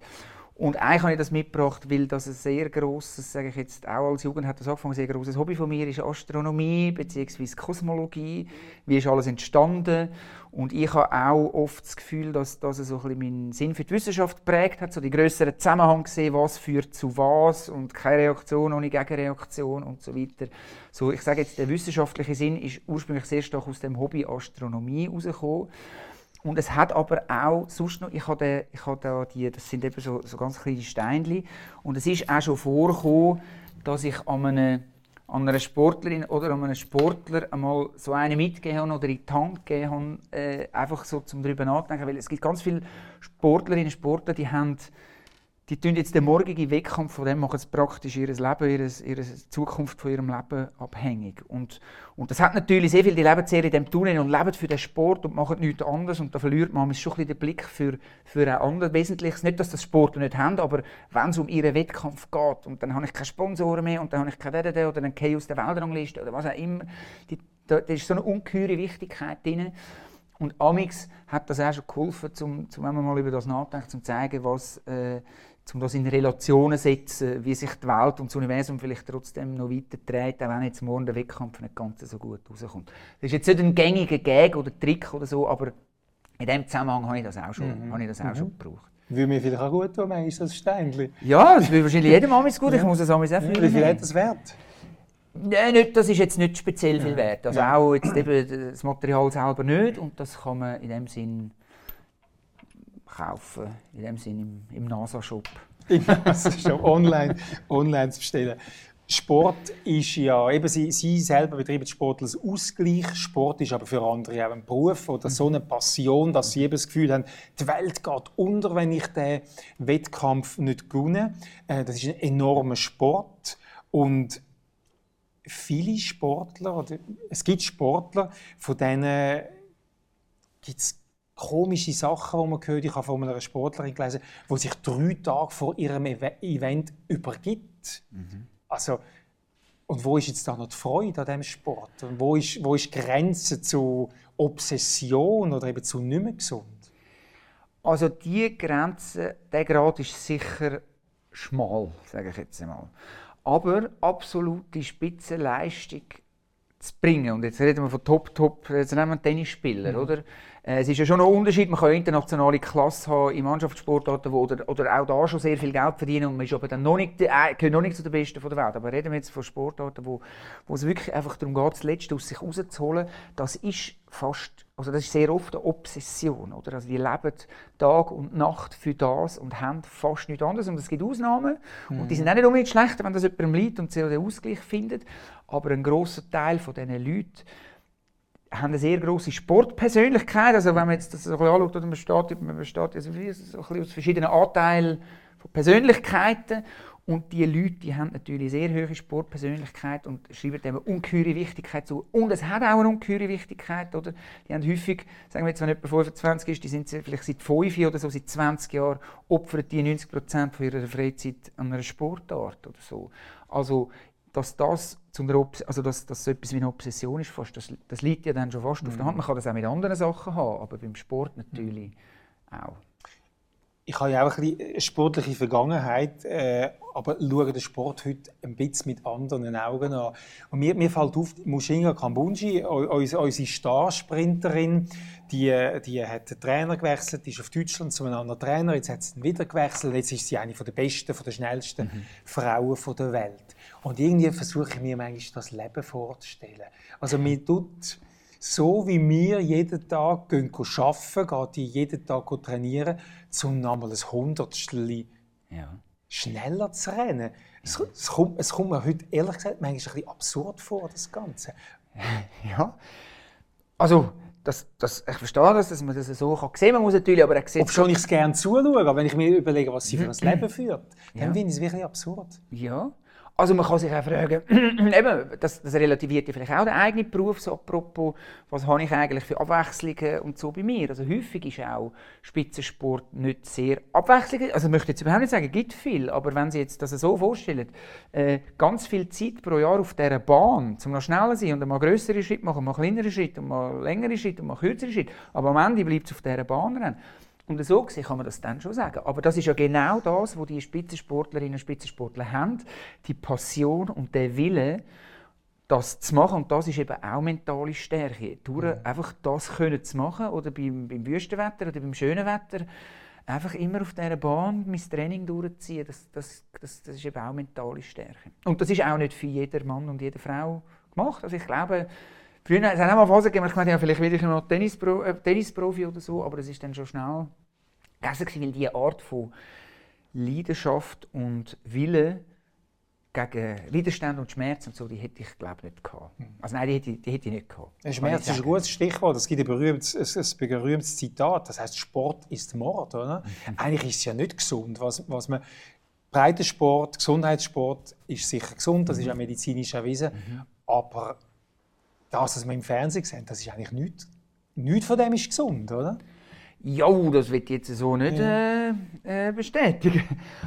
Und eigentlich habe ich das mitgebracht, weil das ein sehr grosses, sage ich jetzt auch als Jugend hat das angefangen, ein sehr grosses Hobby von mir ist Astronomie bzw. Kosmologie. Wie ist alles entstanden? Und ich habe auch oft das Gefühl, dass das so ein bisschen meinen Sinn für die Wissenschaft prägt hat, so die größeren Zusammenhang gesehen, was führt zu was und keine Reaktion ohne Gegenreaktion und so weiter. So, ich sage jetzt, der wissenschaftliche Sinn ist ursprünglich sehr stark aus dem Hobby Astronomie herausgekommen. Und es hat aber auch sonst noch, ich habe, ich habe da die, das sind eben so, so ganz kleine Steinchen, und es ist auch schon vorgekommen, dass ich an, eine, an einer Sportlerin oder an einem Sportler einmal so eine mitgegeben habe oder in die Hand gegeben habe, äh, einfach so zum darüber nachdenken, weil es gibt ganz viele Sportlerinnen und Sportler, die haben die tun jetzt den morgigen Wettkampf von dem machen sie praktisch ihr Leben, ihre, ihre Zukunft von ihrem Leben abhängig. Und, und das hat natürlich sehr viel, die leben sehr in dem Tunnel und leben für den Sport und machen nichts anderes und da verliert man schon ein den Blick für, für ein anderes Wesentliches. Nicht, dass das Sport nicht haben, aber wenn es um ihren Wettkampf geht und dann habe ich keine Sponsoren mehr und dann habe ich keine DDD oder einen aus der Weltrangliste oder was auch immer, die, da, da ist so eine ungeheure Wichtigkeit drin. Und Amix hat das auch schon geholfen, um, um mal über das nachdenken, um zu zeigen, was äh, um das in Relationen zu setzen, wie sich die Welt und das Universum vielleicht trotzdem noch weiter dreht, auch wenn jetzt morgen der Wettkampf nicht ganz so gut rauskommt. Das ist jetzt nicht ein gängiger Gag oder Trick oder so, aber in diesem Zusammenhang habe ich das auch schon, mhm. habe ich das auch mhm. schon gebraucht. Würde mir vielleicht auch gut tun, manchmal das Steinchen. Ja, das würde wahrscheinlich jedem Amis gut. Ich muss es Amis auch fühlen. Wie viel hat das Wert? Nein, nicht, das ist jetzt nicht speziell viel wert. Also ja. auch jetzt eben das Material selber nicht und das kann man in dem Sinn kaufen, in dem Sinne im, im NASA-Shop. Im NASA-Shop, online, online zu bestellen. Sport ist ja, eben Sie, Sie selber betreiben Sport als Ausgleich. Sport ist aber für andere auch ein Beruf oder so eine Passion, dass Sie eben das Gefühl haben, die Welt geht unter, wenn ich den Wettkampf nicht gewinne. Äh, das ist ein enormer Sport und viele Sportler, oder es gibt Sportler, von denen gibt es komische Sachen, die man hört. Ich habe von einer Sportlerin gelesen, die sich drei Tage vor ihrem Event übergibt. Mhm. Also, und wo ist jetzt da noch die Freude an diesem Sport? Und wo ist, wo ist die Grenze zu Obsession oder eben zu nicht mehr gesund? Also die Grenze, der Grad ist sicher schmal, sage ich jetzt einmal. Aber absolute Spitzenleistung zu bringen, und jetzt reden wir von Top, Top, jetzt nehmen wir Tennisspieler, mhm. oder? Äh, es ist ja schon ein Unterschied, man kann internationale Klasse haben in Mannschaftssportarten, wo oder, oder auch da schon sehr viel Geld verdienen und man ist aber dann noch nicht, äh, gehört noch nicht zu den Besten der Welt. Aber reden wir jetzt von Sportarten, wo, wo es wirklich einfach darum geht, das Letzte aus sich rauszuholen, das ist fast, also das ist sehr oft eine Obsession, oder? Also die leben Tag und Nacht für das und haben fast nichts anderes und es gibt Ausnahmen mhm. und die sind auch nicht unbedingt schlechter, wenn das jemandem liegt und sie den Ausgleich findet, aber ein grosser Teil von diesen Leuten haben eine sehr grosse Sportpersönlichkeit. Also wenn man jetzt das so anschaut, man besteht, man besteht also so aus verschiedenen Anteilen von Persönlichkeiten. Und diese Leute die haben natürlich sehr hohe Sportpersönlichkeit und schreiben dem eine ungeheure Wichtigkeit zu. Und es hat auch eine ungeheure Wichtigkeit. Oder? Die haben häufig, sagen wir jetzt, wenn jemand 25 ist, die sind vielleicht seit 5 oder so, seit 20 Jahren, opfern die 90 Prozent ihrer Freizeit an einer Sportart oder so. Also dass das zu einer also dass, dass so etwas wie eine Obsession ist, fast, das, das liegt ja dann schon fast mhm. auf der Hand. Man kann das auch mit anderen Sachen haben, aber beim Sport natürlich mhm. auch. Ich habe ja auch ein eine sportliche Vergangenheit, äh, aber schaue den Sport heute ein bisschen mit anderen Augen an. Und mir, mir fällt auf, Mushinga Kambunji, unsere Starsprinterin, die, die hat den Trainer gewechselt, ist auf Deutschland zu einem anderen Trainer, jetzt hat sie ihn wieder gewechselt, jetzt ist sie eine der besten, der schnellsten mhm. Frauen der Welt. Und irgendwie versuche ich mir manchmal das Leben vorzustellen. Also mir tut so wie wir jeden Tag gehen arbeiten, geht die jeden Tag trainieren, um nochmal ein Hundertstel ja. schneller zu rennen. Es, es, kommt, es kommt mir heute ehrlich gesagt manchmal ein bisschen absurd vor, das Ganze. Ja, also das, das, ich verstehe das, dass man das so kann sehen kann. Man muss natürlich, aber er sieht Obwohl ich es gerne zuschaue, wenn ich mir überlege, was sie für ein Leben führt, dann ja. finde ich es wirklich absurd. Ja, also man kann sich auch fragen, eben, das, das relativiert ja vielleicht auch den eigenen Beruf, so apropos, was habe ich eigentlich für Abwechslungen und so bei mir. Also häufig ist auch Spitzensport nicht sehr abwechslungsreich. Also ich möchte jetzt überhaupt nicht sagen, es gibt viel, aber wenn Sie jetzt das so vorstellen, äh, ganz viel Zeit pro Jahr auf dieser Bahn, um noch schneller zu sein und mal größere Schritte machen, mal kleinere Schritte, mal längere Schritte und mal kürzere Schritte, aber am Ende bleibt es auf dieser Bahn rennen. Und so gesehen kann man das dann schon sagen. Aber das ist ja genau das, was die Spitzensportlerinnen und Spitzensportler haben. Die Passion und der Wille, das zu machen. Und das ist eben auch mentale Stärke. Durch mhm. einfach das können zu machen oder beim, beim Wüstenwetter oder beim schönen Wetter einfach immer auf dieser Bahn mein Training durchziehen, das, das, das, das ist eben auch mentale Stärke. Und das ist auch nicht für jeden Mann und jede Frau gemacht. Also ich glaube, Früher es hat auch mal Phasen gegeben, ich meine, ja, vielleicht wieder noch Tennispro, äh, Tennisprofi oder so, aber es ist dann schon schnell gegessen, weil diese Art von Leidenschaft und Wille gegen Widerstand und Schmerz und so, die hätte ich glaube nicht gehabt. Hm. Also nein, die hätte, die hätte ich nicht gehabt. Schmerz ist ein gutes Stichwort. Es gibt ein berühmtes, ein berühmtes Zitat, das heißt Sport ist Mord. Oder? Eigentlich ist es ja nicht gesund. Was, was man, Breitensport, Gesundheitssport ist sicher gesund, das ist ja mhm. medizinisch erwiesen, mhm. aber das, was wir im Fernsehen sehen, das ist eigentlich nichts. Nichts von dem ist gesund, oder? Ja, das wird jetzt so nicht äh, äh, bestätigen.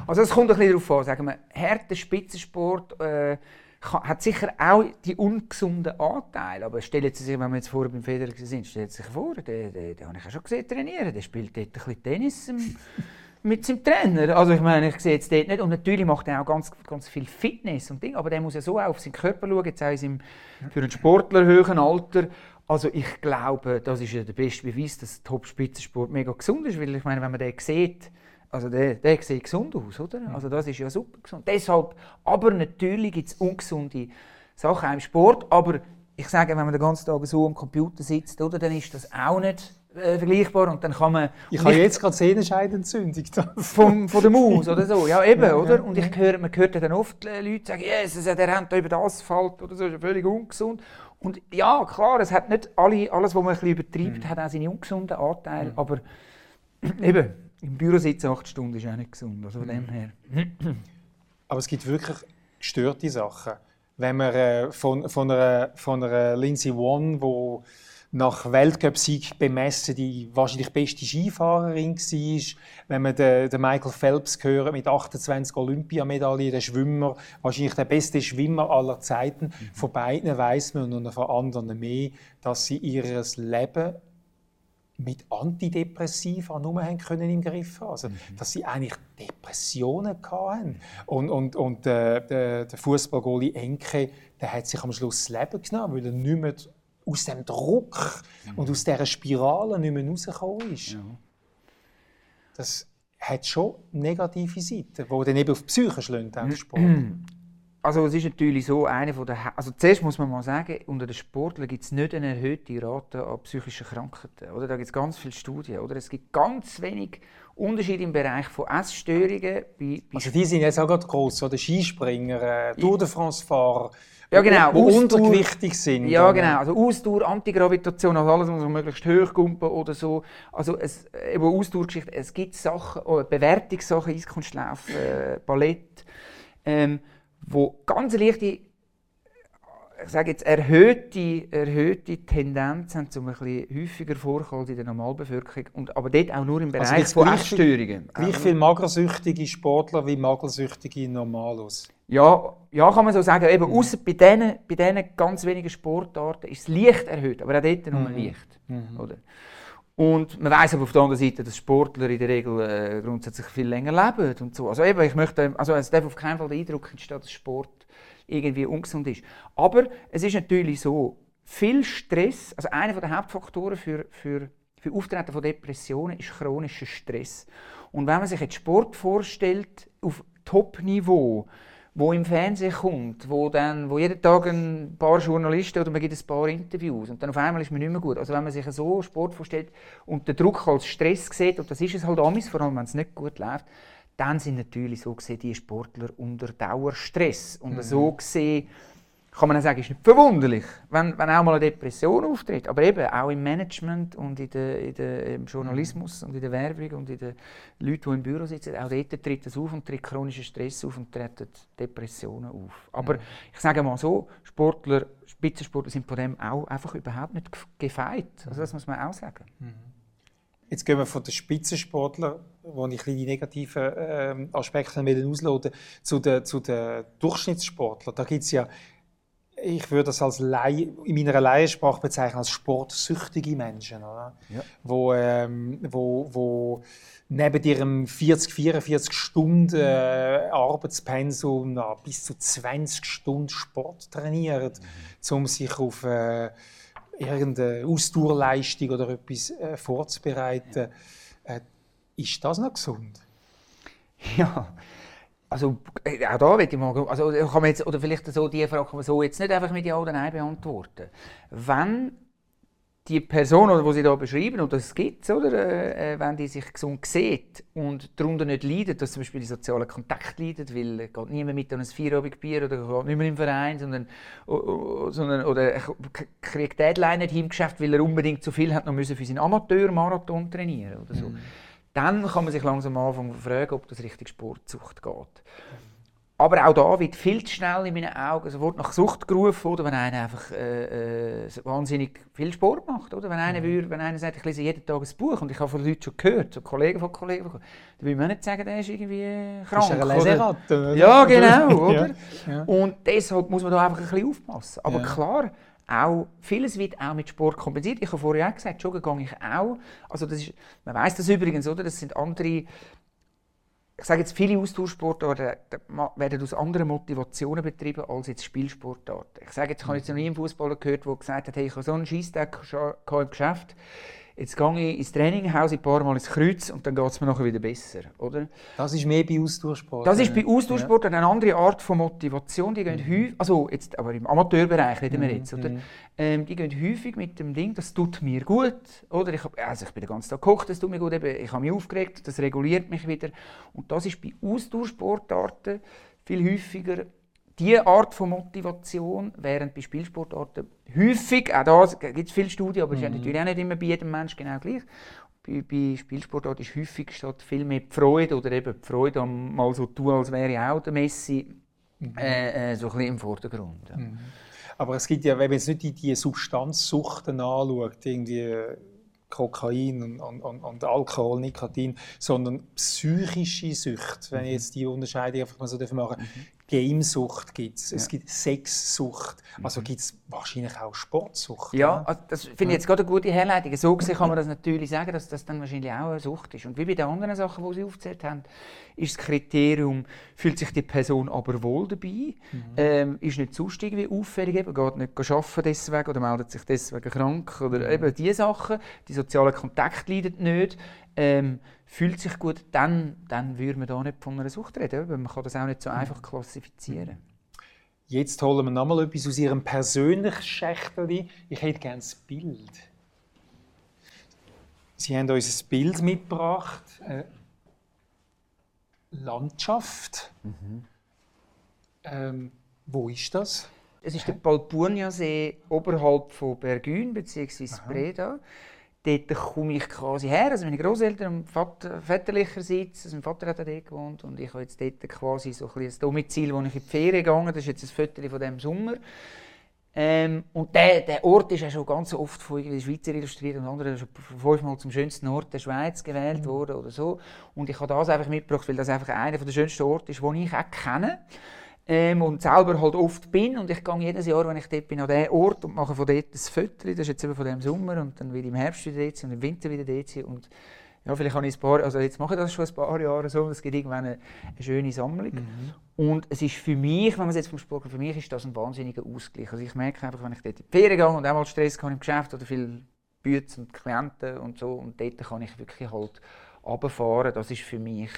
Also es kommt ein bisschen darauf an. Sagen wir, harter Spitzensport äh, hat sicher auch die ungesunden Anteile. Aber stellen Sie sich, wenn wir jetzt vorher beim Federer sind, stellen Sie sich vor, den, den, den habe ich ja schon gesehen trainieren. Der spielt dort ein bisschen Tennis mit seinem Trainer. Also ich meine, ich sehe jetzt dort nicht. Und natürlich macht er auch ganz, ganz viel Fitness und Ding. Aber der muss ja so auch auf seinen Körper schauen, jetzt auch in seinem, für einen Sportler höheren Alter. Also ich glaube, das ist ja der beste Beweis, dass Top-Spitzensport mega gesund ist, weil ich meine, wenn man den sieht, also der, der sieht gesund aus, oder? Also das ist ja super gesund. Deshalb, aber natürlich gibt es ungesunde Sachen im Sport, aber ich sage, wenn man den ganzen Tag so am Computer sitzt, oder, dann ist das auch nicht äh, vergleichbar und dann kann man... Ich habe jetzt gerade Sehnenscheidentzündung. Vom, von der Maus oder so, ja eben, oder? Und ich höre, man hört dann oft Leute sagen, yes, der rennt über den Asphalt oder so, ist ja völlig ungesund. Und ja, klar, es hat nicht alle, alles, was man ein bisschen übertreibt, mhm. hat auch seine ungesunden Anteile, mhm. aber eben, im Büro sitzen acht Stunden ist auch nicht gesund, also von dem mhm. her. aber es gibt wirklich gestörte Sachen. Wenn man äh, von, von, einer, von einer Lindsay One, die nach Weltcup-Sieg bemessen die wahrscheinlich beste Skifahrerin war. Wenn man den, den Michael Phelps hört mit 28 Olympiamedaillen, der Schwimmer, wahrscheinlich der beste Schwimmer aller Zeiten. Mhm. Von beiden weiß man und von anderen mehr, dass sie ihr Leben mit Antidepressiva nur haben können im Griff haben. Also, mhm. dass sie eigentlich Depressionen hatten. Und, und, und äh, der, der Fußballgoalie Enke, der hat sich am Schluss das Leben genommen, weil er nicht mehr aus dem Druck mhm. und aus dieser Spirale nicht mehr rausgekommen ist. Ja. Das hat schon negative Seiten, die dann eben auf die Psyche der Sport. Also es ist natürlich so, eine von der, also zuerst muss man mal sagen, unter den Sportlern gibt es nicht eine erhöhte Rate an psychischen Krankheiten. Oder? Da gibt es ganz viele Studien. Oder? Es gibt ganz wenig Unterschied im Bereich von Essstörungen. Bei, bei also die sind jetzt auch gerade gross, oder Skispringer, äh, Tour de France-Fahrer, ja, genau. Wo, untergewichtig sind. Ja, genau. Also Ausdauer, Antigravitation, also alles muss möglichst hoch kumpen oder so. Also es, eben Ausdauergeschichte, es gibt Sachen, oh, Bewertungssachen, Eiskunstlauf, äh, Ballett, ähm, wo ganz leichte ich sage jetzt, erhöhte, erhöhte Tendenz haben zum ein bisschen häufiger vorkommen in der Normalbevölkerung. Und, aber dort auch nur im also Bereich also von Essstörungen. Gleich viele magersüchtige Sportler wie magersüchtige Normalos. Ja, ja, kann man so sagen. Eben, mhm. Außer bei diesen, bei diesen ganz wenigen Sportarten ist es leicht erhöht, aber auch dort nur mhm. leicht. Mhm. Oder? Und man weiß aber auf der anderen Seite, dass Sportler in der Regel äh, grundsätzlich viel länger leben und so. Also eben, ich möchte, also es darf auf keinen Fall der Eindruck entstehen, dass Sport irgendwie ungesund ist. Aber es ist natürlich so, viel Stress, also einer der Hauptfaktoren für, für, für Auftreten von Depressionen ist chronischer Stress. Und wenn man sich jetzt Sport vorstellt, auf Top-Niveau, wo im Fernsehen kommt, wo, dann, wo jeden Tag ein paar Journalisten oder man gibt ein paar Interviews und dann auf einmal ist man nicht mehr gut. Also wenn man sich so Sport vorstellt und den Druck als Stress sieht, und das ist es halt amis, vor allem wenn es nicht gut läuft, dann sind natürlich so gesehen die Sportler unter Dauerstress. Und mhm. so gesehen kann man auch sagen, ist nicht verwunderlich, wenn, wenn auch mal eine Depression auftritt. Aber eben auch im Management und in der, in der, im Journalismus und in der Werbung und in den Leuten, die im Büro sitzen, auch dort tritt es auf und tritt chronischer Stress auf und treten Depressionen auf. Aber mhm. ich sage mal so, Sportler, Spitzensportler sind von dem auch einfach überhaupt nicht gefeit. Also das muss man auch sagen. Mhm. Jetzt gehen wir von den Spitzensportlern, wo ich die negativen äh, Aspekte ausloten zu den, zu den Durchschnittssportlern. Da gibt es ja, ich würde das als Laie, in meiner Laiensprache bezeichnen als sportsüchtige Menschen, oder? Ja. Wo, ähm, wo, wo neben ihrem 40, 44 Stunden äh, Arbeitspensum bis zu 20 Stunden Sport trainieren, mhm. um sich auf äh, irgendeine Ausdauerleistung oder etwas äh, vorzubereiten. Äh, ist das noch gesund? Ja, also äh, auch da will ich mal, also kann man jetzt, oder vielleicht so die Frage kann man so jetzt nicht einfach mit Ja oder Nein beantworten. Wenn die Person, die sie hier beschreiben, und das gibt es, oder, äh, äh, wenn die sich gesund sieht und darunter nicht leidet, dass zum Beispiel die sozialen Kontakte leidet, weil äh, geht niemand mit an ein Feierabendbier oder geht nicht mehr im Verein, sondern, sondern oder kriegt Deadline nicht im Geschäft, weil er unbedingt zu viel hat noch müssen für seinen Amateurmarathon trainieren oder so. Mhm. Dann kann man sich langsam anfangen fragen, ob das richtig Sportsucht geht. Aber auch da wird viel zu schnell in meinen Augen sofort nach Sucht gerufen, oder wenn einer einfach äh, äh, wahnsinnig viel Sport macht. Oder? Wenn, einer mhm. würde, wenn einer sagt, ich lese jeden Tag ein Buch und ich habe von Leuten schon gehört, so Kollegen von Kollegen, dann würde man nicht sagen, der ist irgendwie krank. Ist Leseratte, oder? Ja, genau. oder? Ja. Und deshalb muss man da einfach ein bisschen aufpassen. Aber ja. klar, auch, vieles wird auch mit Sport kompensiert. Ich habe vorher auch gesagt, joggen gehe ich auch. Also das ist, man weiß das übrigens, oder? Das sind andere ich sage jetzt, viele Austauschsportarten werden aus anderen Motivationen betrieben als jetzt Spielsportarten. Ich sage jetzt, ich habe jetzt noch nie einen Fußballer gehört, der gesagt hat, hey, ich habe so einen Scheisstag im Geschäft, jetzt gehe ich ins Training, haue ein paar Mal ins Kreuz und dann geht es mir nachher wieder besser. Oder? Das ist mehr bei Austauschsport. Das ist bei Austauschsport ja. eine andere Art von Motivation. Die gehen mhm. häufig, also jetzt, aber im Amateurbereich reden wir mhm. jetzt, oder? Mhm. Ähm, die gehen häufig mit dem Ding, das tut mir gut. Oder? Ich, hab, also ich bin den ganzen Tag gekocht, das tut mir gut. Eben, ich habe mich aufgeregt, das reguliert mich wieder. Und das ist bei Austauschsportarten viel häufiger die Art von Motivation, während bei Spielsportarten häufig, auch da gibt es viele Studien, aber es mhm. ist natürlich auch nicht immer bei jedem Menschen genau gleich. Bei, bei Spielsportarten ist häufig statt viel mehr die Freude oder eben die Freude am mal so tun, als wäre ich auch der Messi, mhm. äh, äh, so ein bisschen im Vordergrund. Ja. Mhm. Aber es gibt ja, wenn man jetzt nicht die, die Substanzsuchten anschaut, irgendwie Kokain und, und, und, Alkohol, Nikotin, sondern psychische Sucht, wenn ich jetzt die Unterscheidung einfach mal so machen mhm. Gamesucht gibt es, ja. es gibt Sexsucht, also mhm. gibt es wahrscheinlich auch Sportsucht. Ja, also das finde ich jetzt gerade eine gute Herleitung. So gesehen kann man das natürlich sagen, dass das dann wahrscheinlich auch eine Sucht ist. Und wie bei den anderen Sachen, die Sie aufgezählt haben, ist das Kriterium, fühlt sich die Person aber wohl dabei, mhm. ähm, ist nicht zu wie auffällig, eben, geht nicht arbeiten deswegen oder meldet sich deswegen krank oder mhm. eben diese Sachen, die sozialen Kontakte leiden nicht. Ähm, fühlt sich gut, dann, dann würde man da nicht von einer Sucht reden. Man kann das auch nicht so mhm. einfach klassifizieren. Jetzt holen wir nochmal etwas aus Ihrem persönlichen Schächtel. Ich hätte gerne das Bild. Sie haben uns ein Bild mitgebracht. Äh, Landschaft. Mhm. Ähm, wo ist das? Es ist der Palpurnia-See oberhalb von Bergün bzw. Breda dort komme ich quasi her. Also meine Großeltern Vater, väterlicherseits, also mein Vater hat dort gewohnt und ich habe jetzt dort quasi so ein, ein Domizil, wo ich in die Ferien gegangen Das ist jetzt ein Foto von diesem Sommer. Ähm, und der, der Ort ist ja schon ganz oft von den Schweizer illustriert und andere schon fünfmal zum schönsten Ort der Schweiz gewählt mhm. worden oder so. Und ich habe das einfach mitgebracht, weil das einfach einer der schönsten Orte ist, den ich auch kenne ähm, und selber halt oft bin und ich gehe jedes Jahr, wenn ich dort bin, an diesen Ort und mache von dort ein Foto, das ist jetzt eben von dem Sommer und dann wieder im Herbst wieder dort und im Winter wieder dort und ja, vielleicht habe ich ein paar, also jetzt mache ich das schon ein paar Jahre so, es gibt irgendwann eine, eine schöne Sammlung. Mhm. Und es ist für mich, wenn man es jetzt vom Sport für mich ist das ein wahnsinniger Ausgleich. Also ich merke einfach, wenn ich dort in die Ferien gehe und auch mal Stress habe im Geschäft oder viel Bütze und Klienten und so und dort kann ich wirklich halt runterfahren, das ist für mich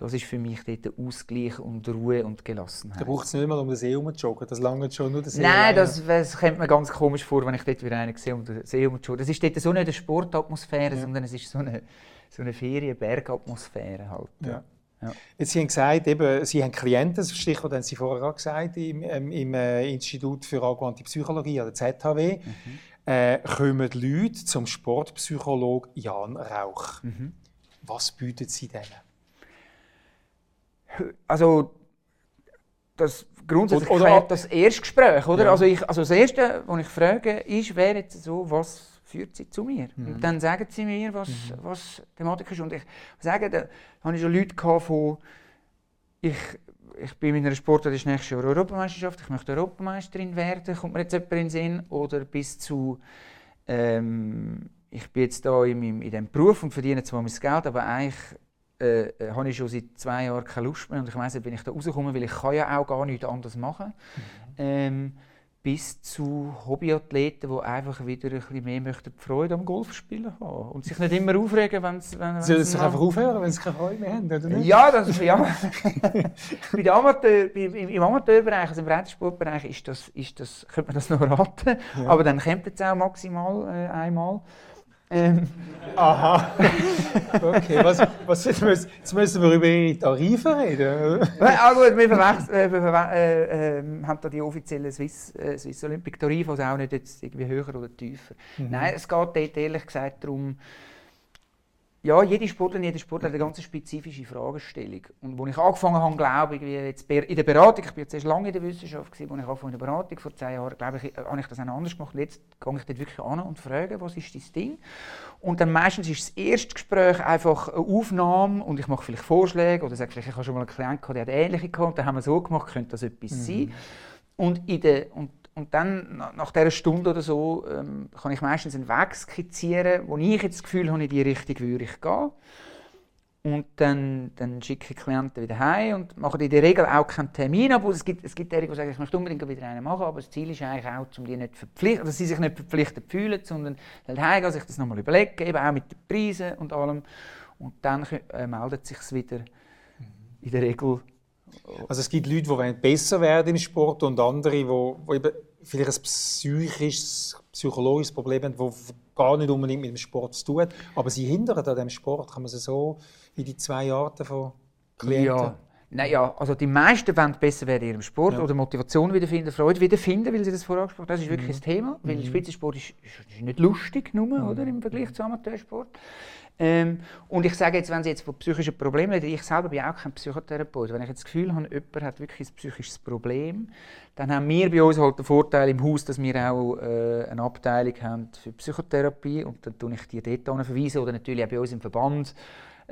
das ist für mich dort Ausgleich und Ruhe und Gelassenheit. Da braucht es nicht mal um den See herum zu joggen, das lange schon nur den See Nein, das, das kommt mir ganz komisch vor, wenn ich dort wieder einen sehe um den See herum zu joggen. Das ist dort so nicht eine Sportatmosphäre, ja. sondern es ist so eine, so eine Ferien-Bergatmosphäre halt. Ja. Ja. Jetzt, Sie haben gesagt, eben, Sie haben Klienten, das Stichwort haben Sie vorher auch gesagt, im, ähm, im äh, Institut für angewandte Psychologie, oder ZHW, mhm. äh, kommen Leute zum Sportpsychologen Jan Rauch. Mhm. Was bieten Sie denen? Also das grundsätzlich oder, oder das Erstgespräch, oder? Ja. Also, ich, also das Erste, was ich frage, ist, wer jetzt so, was führt sie zu mir? Mhm. Und dann sagen sie mir, was, mhm. was die Thematik ist. Und ich sage, da habe ich schon Leute gehabt, von, ich, ich bin in einer Sportart, das ist nächstes Jahr Europameisterschaft, ich möchte Europameisterin werden, kommt mir jetzt jemand in den Sinn, oder bis zu, ähm, ich bin jetzt da in, in, in diesem Beruf und verdiene zwar mein Geld, aber eigentlich äh, äh, habe ich schon seit zwei Jahren keine Lust mehr und ich weiss nicht, wenn ich da rauskomme, weil ich kann ja auch gar nichts anderes machen. Mhm. Ähm, bis zu Hobbyathleten, die einfach wieder ein bisschen mehr möchten die Freude am Golfspielen haben und sich nicht immer aufregen, wenn's, wenn Sollen sie sich einfach aufhören, wenn sie keine Freude mehr haben, oder nicht? Ja, das ist, ja. Bei Amateur, im, im Amateurbereich, also im Reitsportbereich, ist das, ist das, könnte man das noch raten, ja. aber dann kommt es auch maximal äh, einmal. Ähm. Aha. Okay, was, was, jetzt, müssen, jetzt müssen wir über Ihre Tarife reden. ah, gut, wir, äh, wir äh, äh, haben da die offiziellen Swiss, äh, Swiss Olympic Tarife, also auch nicht jetzt irgendwie höher oder tiefer. Mhm. Nein, es geht dort ehrlich gesagt darum, ja, jede Sportlerin, jeder Sportler hat eine ganz spezifische Fragestellung. Und als ich angefangen habe, glaube ich, jetzt in der Beratung, ich bin jetzt erst lange in der Wissenschaft, gewesen, als ich angefangen in der Beratung vor zehn Jahren, glaube ich, habe ich das auch anders gemacht. Jetzt gehe ich dort wirklich an und frage, was ist dein Ding? Und dann meistens ist das erste Gespräch einfach eine Aufnahme und ich mache vielleicht Vorschläge oder sage vielleicht, ich habe schon mal einen Klienten gehabt, der hat ähnliche gehabt, dann haben wir so gemacht, könnte das etwas mhm. sein? Und, in der, und und dann, nach dieser Stunde oder so, ähm, kann ich meistens einen Weg skizzieren, wo ich jetzt das Gefühl habe, in die Richtung würde ich gehen. Und dann, dann schicke ich Klienten wieder heim und mache in der Regel auch keinen Termin ab. Es gibt, es gibt die, die sagen, ich möchte unbedingt wieder einen machen, aber das Ziel ist eigentlich auch, um die nicht verpflichten, dass sie sich nicht verpflichtet fühlen, sondern heimgehen, sich das nochmal überlegen, eben auch mit den Preisen und allem. Und dann äh, meldet sich es wieder in der Regel also es gibt Leute, die besser werden im Sport und andere, die, die eben vielleicht ein psychisches, psychologisches Problem haben, das gar nicht unbedingt mit dem Sport zu tun hat. Aber sie hindern an dem Sport, kann man es so wie die zwei Arten von Klienten? Ja. Naja, also die meisten wollen besser werden in ihrem Sport ja. oder Motivation wiederfinden, Freude wiederfinden, weil sie das vorher angesprochen haben. Das ist wirklich mhm. das Thema, weil mhm. Spitzensport ist, ist, nicht lustig nur, mhm. oder, im Vergleich zum Amateursport. Ähm, und ich sage jetzt, wenn Sie jetzt von psychischen Problemen reden, ich selber bin auch kein Psychotherapeut. Wenn ich jetzt das Gefühl habe, jemand hat wirklich ein psychisches Problem, dann haben wir bei uns halt den Vorteil im Haus, dass wir auch äh, eine Abteilung haben für Psychotherapie und dann tue ich die dort verweisen oder natürlich auch bei uns im Verband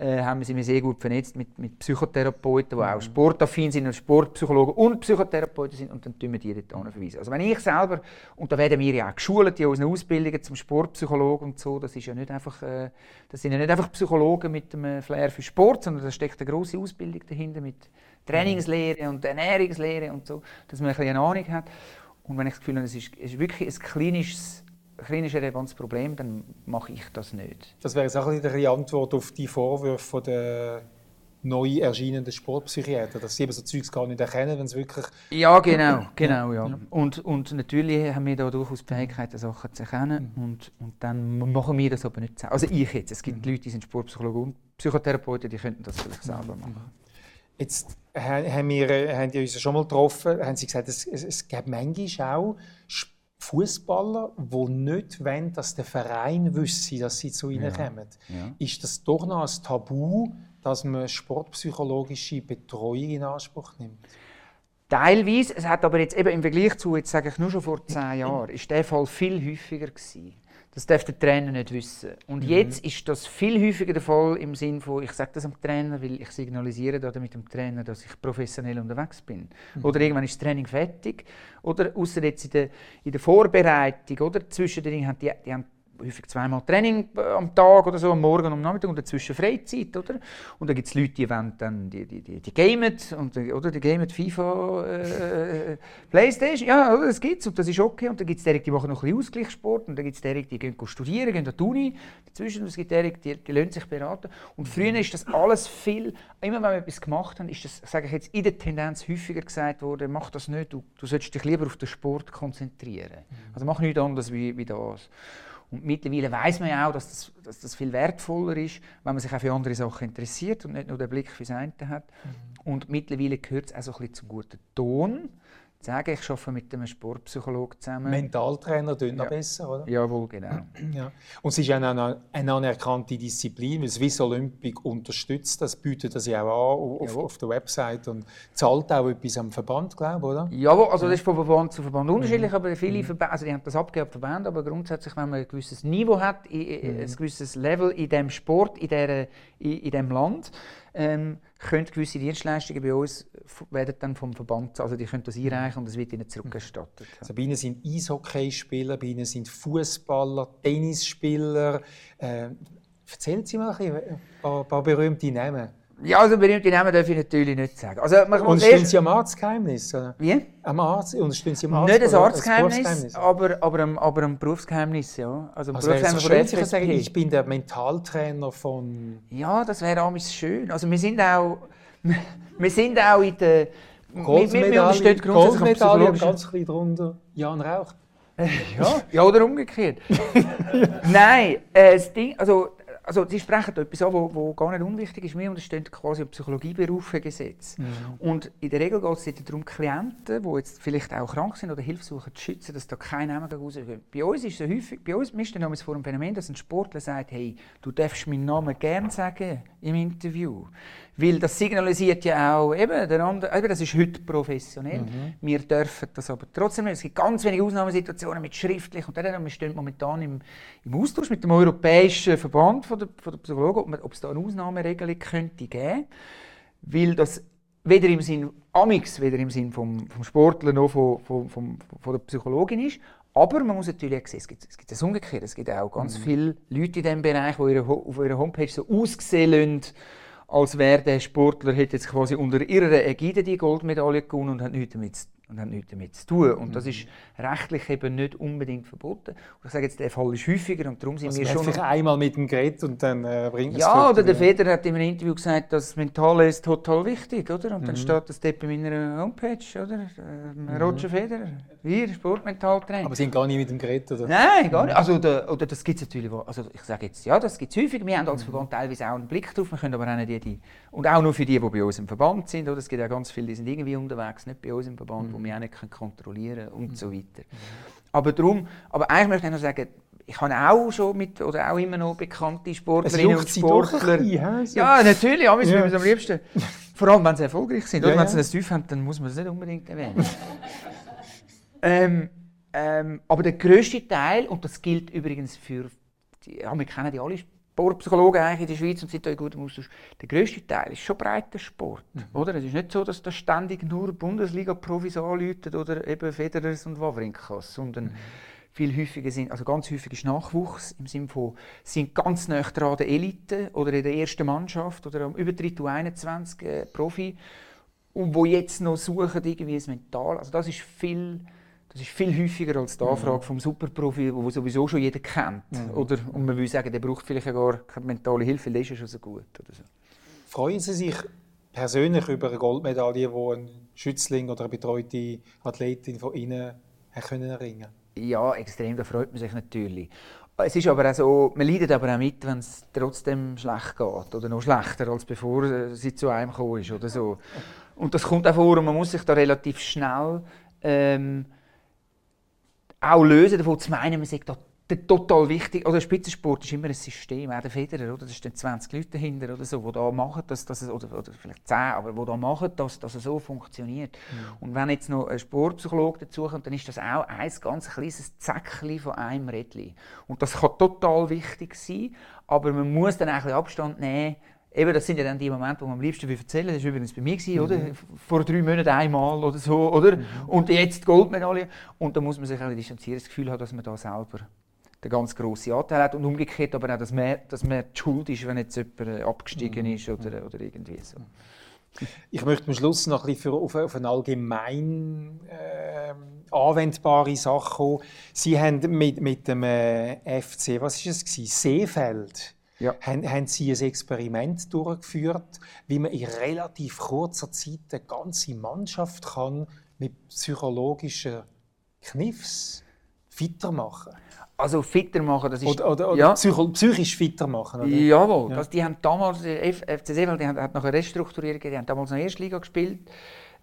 äh, haben wir sind sehr gut vernetzt mit, mit Psychotherapeuten, die mhm. auch sportaffin sind, Sportpsychologen und Psychotherapeuten sind und dann tun wir die dort verweisen. Also wenn ich selber, und da werden wir ja auch geschult in unseren Ausbildungen zum Sportpsychologen und so, das, ist ja nicht einfach, äh, das sind ja nicht einfach Psychologen mit einem Flair für Sport, sondern da steckt eine grosse Ausbildung dahinter mit Trainingslehre und Ernährungslehre und so, dass man ein bisschen eine Ahnung hat. Und wenn ich das Gefühl habe, es ist, ist wirklich ein klinisches klinisch relevantes Problem, dann mache ich das nicht. Das wäre jetzt auch ein die Antwort auf die Vorwürfe der neu erscheinenden Sportpsychiater, dass sie eben so Zeugs gar nicht erkennen, wenn es wirklich... Ja, genau, genau, ja. ja. Und, und natürlich haben wir da durchaus die Fähigkeit, Sachen zu erkennen mhm. und, und dann machen wir das aber nicht Also ich jetzt, es gibt mhm. Leute, die sind Sportpsychologen und Psychotherapeuten, die könnten das vielleicht selber mhm. machen. Jetzt haben wir haben die uns schon mal getroffen, haben sie gesagt, es, es, es gibt manchmal auch Fußballer, die nicht wollen, dass der Verein wüsste, dass sie zu ihnen ja. kommen. Ja. Ist das doch noch ein Tabu, dass man sportpsychologische Betreuung in Anspruch nimmt? Teilweise. Es hat aber jetzt eben im Vergleich zu, jetzt sage ich nur schon vor zehn Jahren, ist der Fall viel häufiger gewesen. Das darf der Trainer nicht wissen. Und mhm. jetzt ist das viel häufiger der Fall im Sinne von, ich sage das dem Trainer, weil ich signalisiere da mit dem Trainer, dass ich professionell unterwegs bin. Mhm. Oder irgendwann ist das Training fertig. Oder außer jetzt in der, in der Vorbereitung, oder zwischendrin haben die, die haben häufig zweimal Training äh, am Tag oder so, am Morgen und am Nachmittag und dazwischen Freizeit, oder? Und dann gibt es Leute, die wollen dann, die, die, die, die gamen, und, oder die gamen FIFA, äh, Playstation, ja, das gibt's und das ist okay. Und dann gibt es die, die machen noch ein bisschen Ausgleichssport und dann gibt es die, die gehen studieren, gehen an die Uni, dazwischen es gibt die, die, die lassen sich beraten. Und früher ist das alles viel, immer wenn wir etwas gemacht haben, ist das, sage ich jetzt, in der Tendenz häufiger gesagt worden, mach das nicht, du, du solltest dich lieber auf den Sport konzentrieren. Mhm. Also mach nichts anderes wie, wie das. Und mittlerweile weiß man ja auch, dass das, dass das, viel wertvoller ist, wenn man sich auch für andere Sachen interessiert und nicht nur den Blick fürs eine hat. Mhm. Und mittlerweile gehört es auch so ein bisschen zum guten Ton, sagen, ich arbeite mit einem Sportpsychologen zusammen. Mentaltrainer tun ja. besser, oder? Jawohl, genau. Ja. Und es ist eine, eine, anerkannte Disziplin, weil Swiss Olympic unterstützt das, bietet das ja auch an auf, auf, der Website und zahlt auch etwas am Verband, glaube ich, oder? Jawohl, also das ist von Verband zu Verband unterschiedlich, mhm. aber viele mhm. Verbände, also die haben das abgegeben Verband, aber grundsätzlich, wenn man ein gewisses Niveau hat, mhm. ein gewisses Level in dem Sport, in, der, in, in dem Land, ähm, können gewisse Dienstleistungen bei uns werden dann vom Verband, also die können das einreichen und es wird ihnen zurückerstattet. Also bei ihnen sind Eishockeyspieler, bei ihnen sind Fußballer, Tennisspieler. Äh, erzählen Sie mal ein, ein paar, ein paar berühmte Namen. Ja, also berühmte Namen darf ich natürlich nicht sagen. Also, man und stehen Sie am Arztgeheimnis? Oder? Wie? Am Arzt, und stehen Sie am Arzt, nicht ein Arztgeheimnis, aber, aber, am, aber am Berufsgeheimnis, ja. Also, also Berufsgeheimnis von der sagen, ich bin der Mentaltrainer von... Ja, das wäre auch schön. Also wir sind auch, wir sind auch in der... Goldmedaille, Goldmedaille ganz klein drunter, Jan Rauch. ja, ja, oder umgekehrt. Nein, äh, das Ding, also also Sie sprechen etwas an, was gar nicht unwichtig ist. Wir unterstehen quasi ein Psychologieberufegesetz. Mhm. Und in der Regel geht es darum, Klienten, die jetzt vielleicht auch krank sind oder Hilfe suchen, zu schützen, dass da kein Name rauskommt. Bei uns ist es häufig, bei uns, wir stehen vor dem Phänomen, dass ein Sportler sagt, hey, du darfst meinen Namen gerne sagen im Interview. Weil das signalisiert ja auch, eben, der andere, eben das ist heute professionell. Mhm. Wir dürfen das aber trotzdem nicht. Es gibt ganz wenige Ausnahmesituationen mit schriftlich und dann, wir stehen momentan im, im Austausch mit dem Europäischen Verband von der, von der Psychologen, ob, es da eine Ausnahmeregelung könnte geben weil das weder im Sinn Amix, weder im Sinn vom, vom Sportler noch von, von, von, von der Psychologin ist. Aber man muss natürlich sehen, es gibt, es gibt das Umgekehrte. Es gibt auch ganz mhm. viele Leute in diesem Bereich, die ihre, auf ihrer Homepage so aussehen lassen, als wäre der Sportler hätte jetzt quasi unter ihrer Ägide die Goldmedaille gewonnen und hat nichts damit zu und hat nichts damit zu tun. Und das mhm. ist rechtlich eben nicht unbedingt verboten. Und ich sage jetzt, der Fall ist häufiger und darum sind also wir schon... Vielleicht einmal mit dem Gerät und dann äh, bringt es Ja, oder der Feder hat in einem Interview gesagt, das Mentale ist total wichtig, oder? Und mhm. dann steht das dort bei meiner Homepage, oder? Ähm, mhm. Roger Federer, hier, Sportmentaltraining. Aber Sie sind gar nicht mit dem Gerät, oder? Nein, gar nicht. Also, der, oder das gibt es natürlich, also ich sage jetzt, ja, das gibt es häufig. Wir haben als mhm. Verband teilweise auch einen Blick drauf, wir können aber auch nicht die, und auch nur für die, die bei uns im Verband sind, oder? Es gibt ja ganz viele, die sind irgendwie unterwegs, nicht bei uns im Verband, mhm. Wo wir auch nicht kontrollieren können und mhm. so weiter. Aber darum, aber eigentlich möchte ich noch sagen, ich habe auch schon mit, oder auch immer noch bekannte Sportlerinnen und Sportler. Bisschen, so. Ja, natürlich, ja, ja. am liebsten. Vor allem, wenn sie erfolgreich sind. Ja, oder? Wenn sie ein Tief haben, dann muss man es nicht unbedingt erwähnen. ähm, ähm, aber der grösste Teil, und das gilt übrigens für, die, ja, wir kennen die alle Sportpsychologen eigentlich in der Schweiz und sind da gut im Austausch. Der grösste Teil ist schon breiter Sport. Mhm. Oder? Es ist nicht so, dass da ständig nur Bundesliga-Profis anläuten oder eben Federers und Wawrinkas, sondern mhm. viel häufiger sind, also ganz häufig ist Nachwuchs im Sinne von, sind ganz nah dran der Elite oder in der ersten Mannschaft oder am Übertritt U21 äh, Profi und wo jetzt noch suchen irgendwie das Mental. Also das ist viel das ist viel häufiger als die mhm. Anfrage vom Superprofi, wo sowieso schon jeder kennt. Mhm. Oder, und man will sagen, der braucht vielleicht gar keine mentale Hilfe, der ist ja schon so gut. Oder so. Freuen Sie sich persönlich über eine Goldmedaille, die ein Schützling oder eine betreute Athletin von Ihnen können erringen Ja, extrem, da freut man sich natürlich. Es ist aber auch so, man leidet aber auch mit, wenn es trotzdem schlecht geht oder noch schlechter, als bevor sie zu einem gekommen ist oder so. Und das kommt auch vor und man muss sich da relativ schnell ähm, auch lösen, davon zu meinen, man sagt, total wichtig, oder Spitzensport ist immer ein System, auch der Federer, oder? das sind 20 Leute dahinter oder so, die da machen, dass, dass es, oder, oder vielleicht 10, aber die da machen, dass, dass es so funktioniert. Mhm. Und wenn jetzt noch ein Sportpsychologe dazukommt, dann ist das auch ein ganz kleines Zäckchen von einem Rädchen. Und das kann total wichtig sein, aber man muss dann auch ein bisschen Abstand nehmen Eben, das sind ja dann die Momente, die man am liebsten erzählen will. Das war übrigens bei mir, gewesen, oder? Mhm. vor drei Monaten einmal oder so. Oder? Mhm. Und jetzt die Goldmedaille. Und da muss man sich ein distanzieren, das Gefühl haben, dass man da selber den ganz grossen Anteil hat. Und umgekehrt aber auch, dass man, dass man die Schuld ist, wenn jetzt jemand abgestiegen mhm. ist oder, oder irgendwie so. Ich möchte am Schluss noch ein bisschen auf, auf eine allgemein äh, anwendbare Sache kommen. Sie haben mit, mit dem äh, FC, was war es Seefeld, ja. haben, haben Sie ein Experiment durchgeführt, wie man in relativ kurzer Zeit eine ganze Mannschaft kann mit psychologischen Kniffs fitter machen also fitter machen, das ist... Oder, oder, oder ja. psychisch fitter machen, oder? Jawohl, ja. das, die haben damals, FC Seefeld, die hat noch eine Restrukturierung, die haben damals noch Erstliga gespielt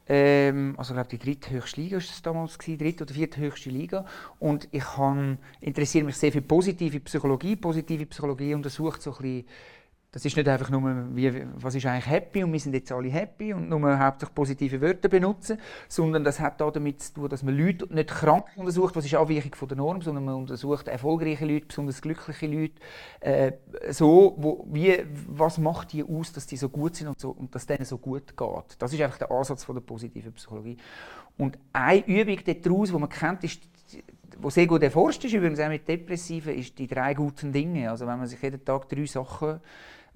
ähm, also glaube die dritthöchste Liga war es damals, gewesen, dritte oder vierthöchste Liga. Und ich interessiere mich sehr für positive Psychologie. Positive Psychologie untersucht so ein bisschen das ist nicht einfach nur, wie, was ist eigentlich happy und wir sind jetzt alle happy und nur hauptsächlich positive Wörter benutzen, sondern das hat auch damit zu tun, dass man Leute nicht krank untersucht, was ist Abweichung von der Norm, sondern man untersucht erfolgreiche Leute, besonders glückliche Leute, äh, so, wo, wie, was macht die aus, dass die so gut sind und, so, und dass denen so gut geht. Das ist einfach der Ansatz von der positiven Psychologie. Und eine Übung daraus, die man kennt, ist wo sehr gut erforscht ist, übrigens auch mit Depressiven, ist die drei guten Dinge. Also wenn man sich jeden Tag drei Sachen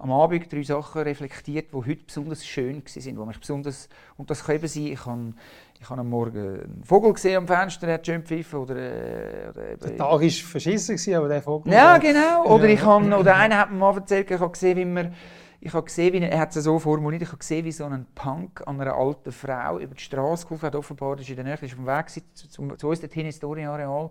am Abend drei Sachen reflektiert, die heute besonders schön waren, wo mich besonders, und das können sein, ich habe, ich habe am Morgen einen Vogel gesehen am Fenster, der hat schön pfiffen, oder, äh, oder Der Tag war verschissen, aber der Vogel... Ja, genau, oder, ich habe, oder einer hat mir mal erzählt, ich habe gesehen, wie man ich habe gesehen, wie, er hat es so formuliert, ich habe gesehen, wie so ein Punk an einer alten Frau über die Straße geholfen hat. Offenbar ist in der Nähe, ist auf dem Weg zu, zu, zu uns dorthin ins Storyareal.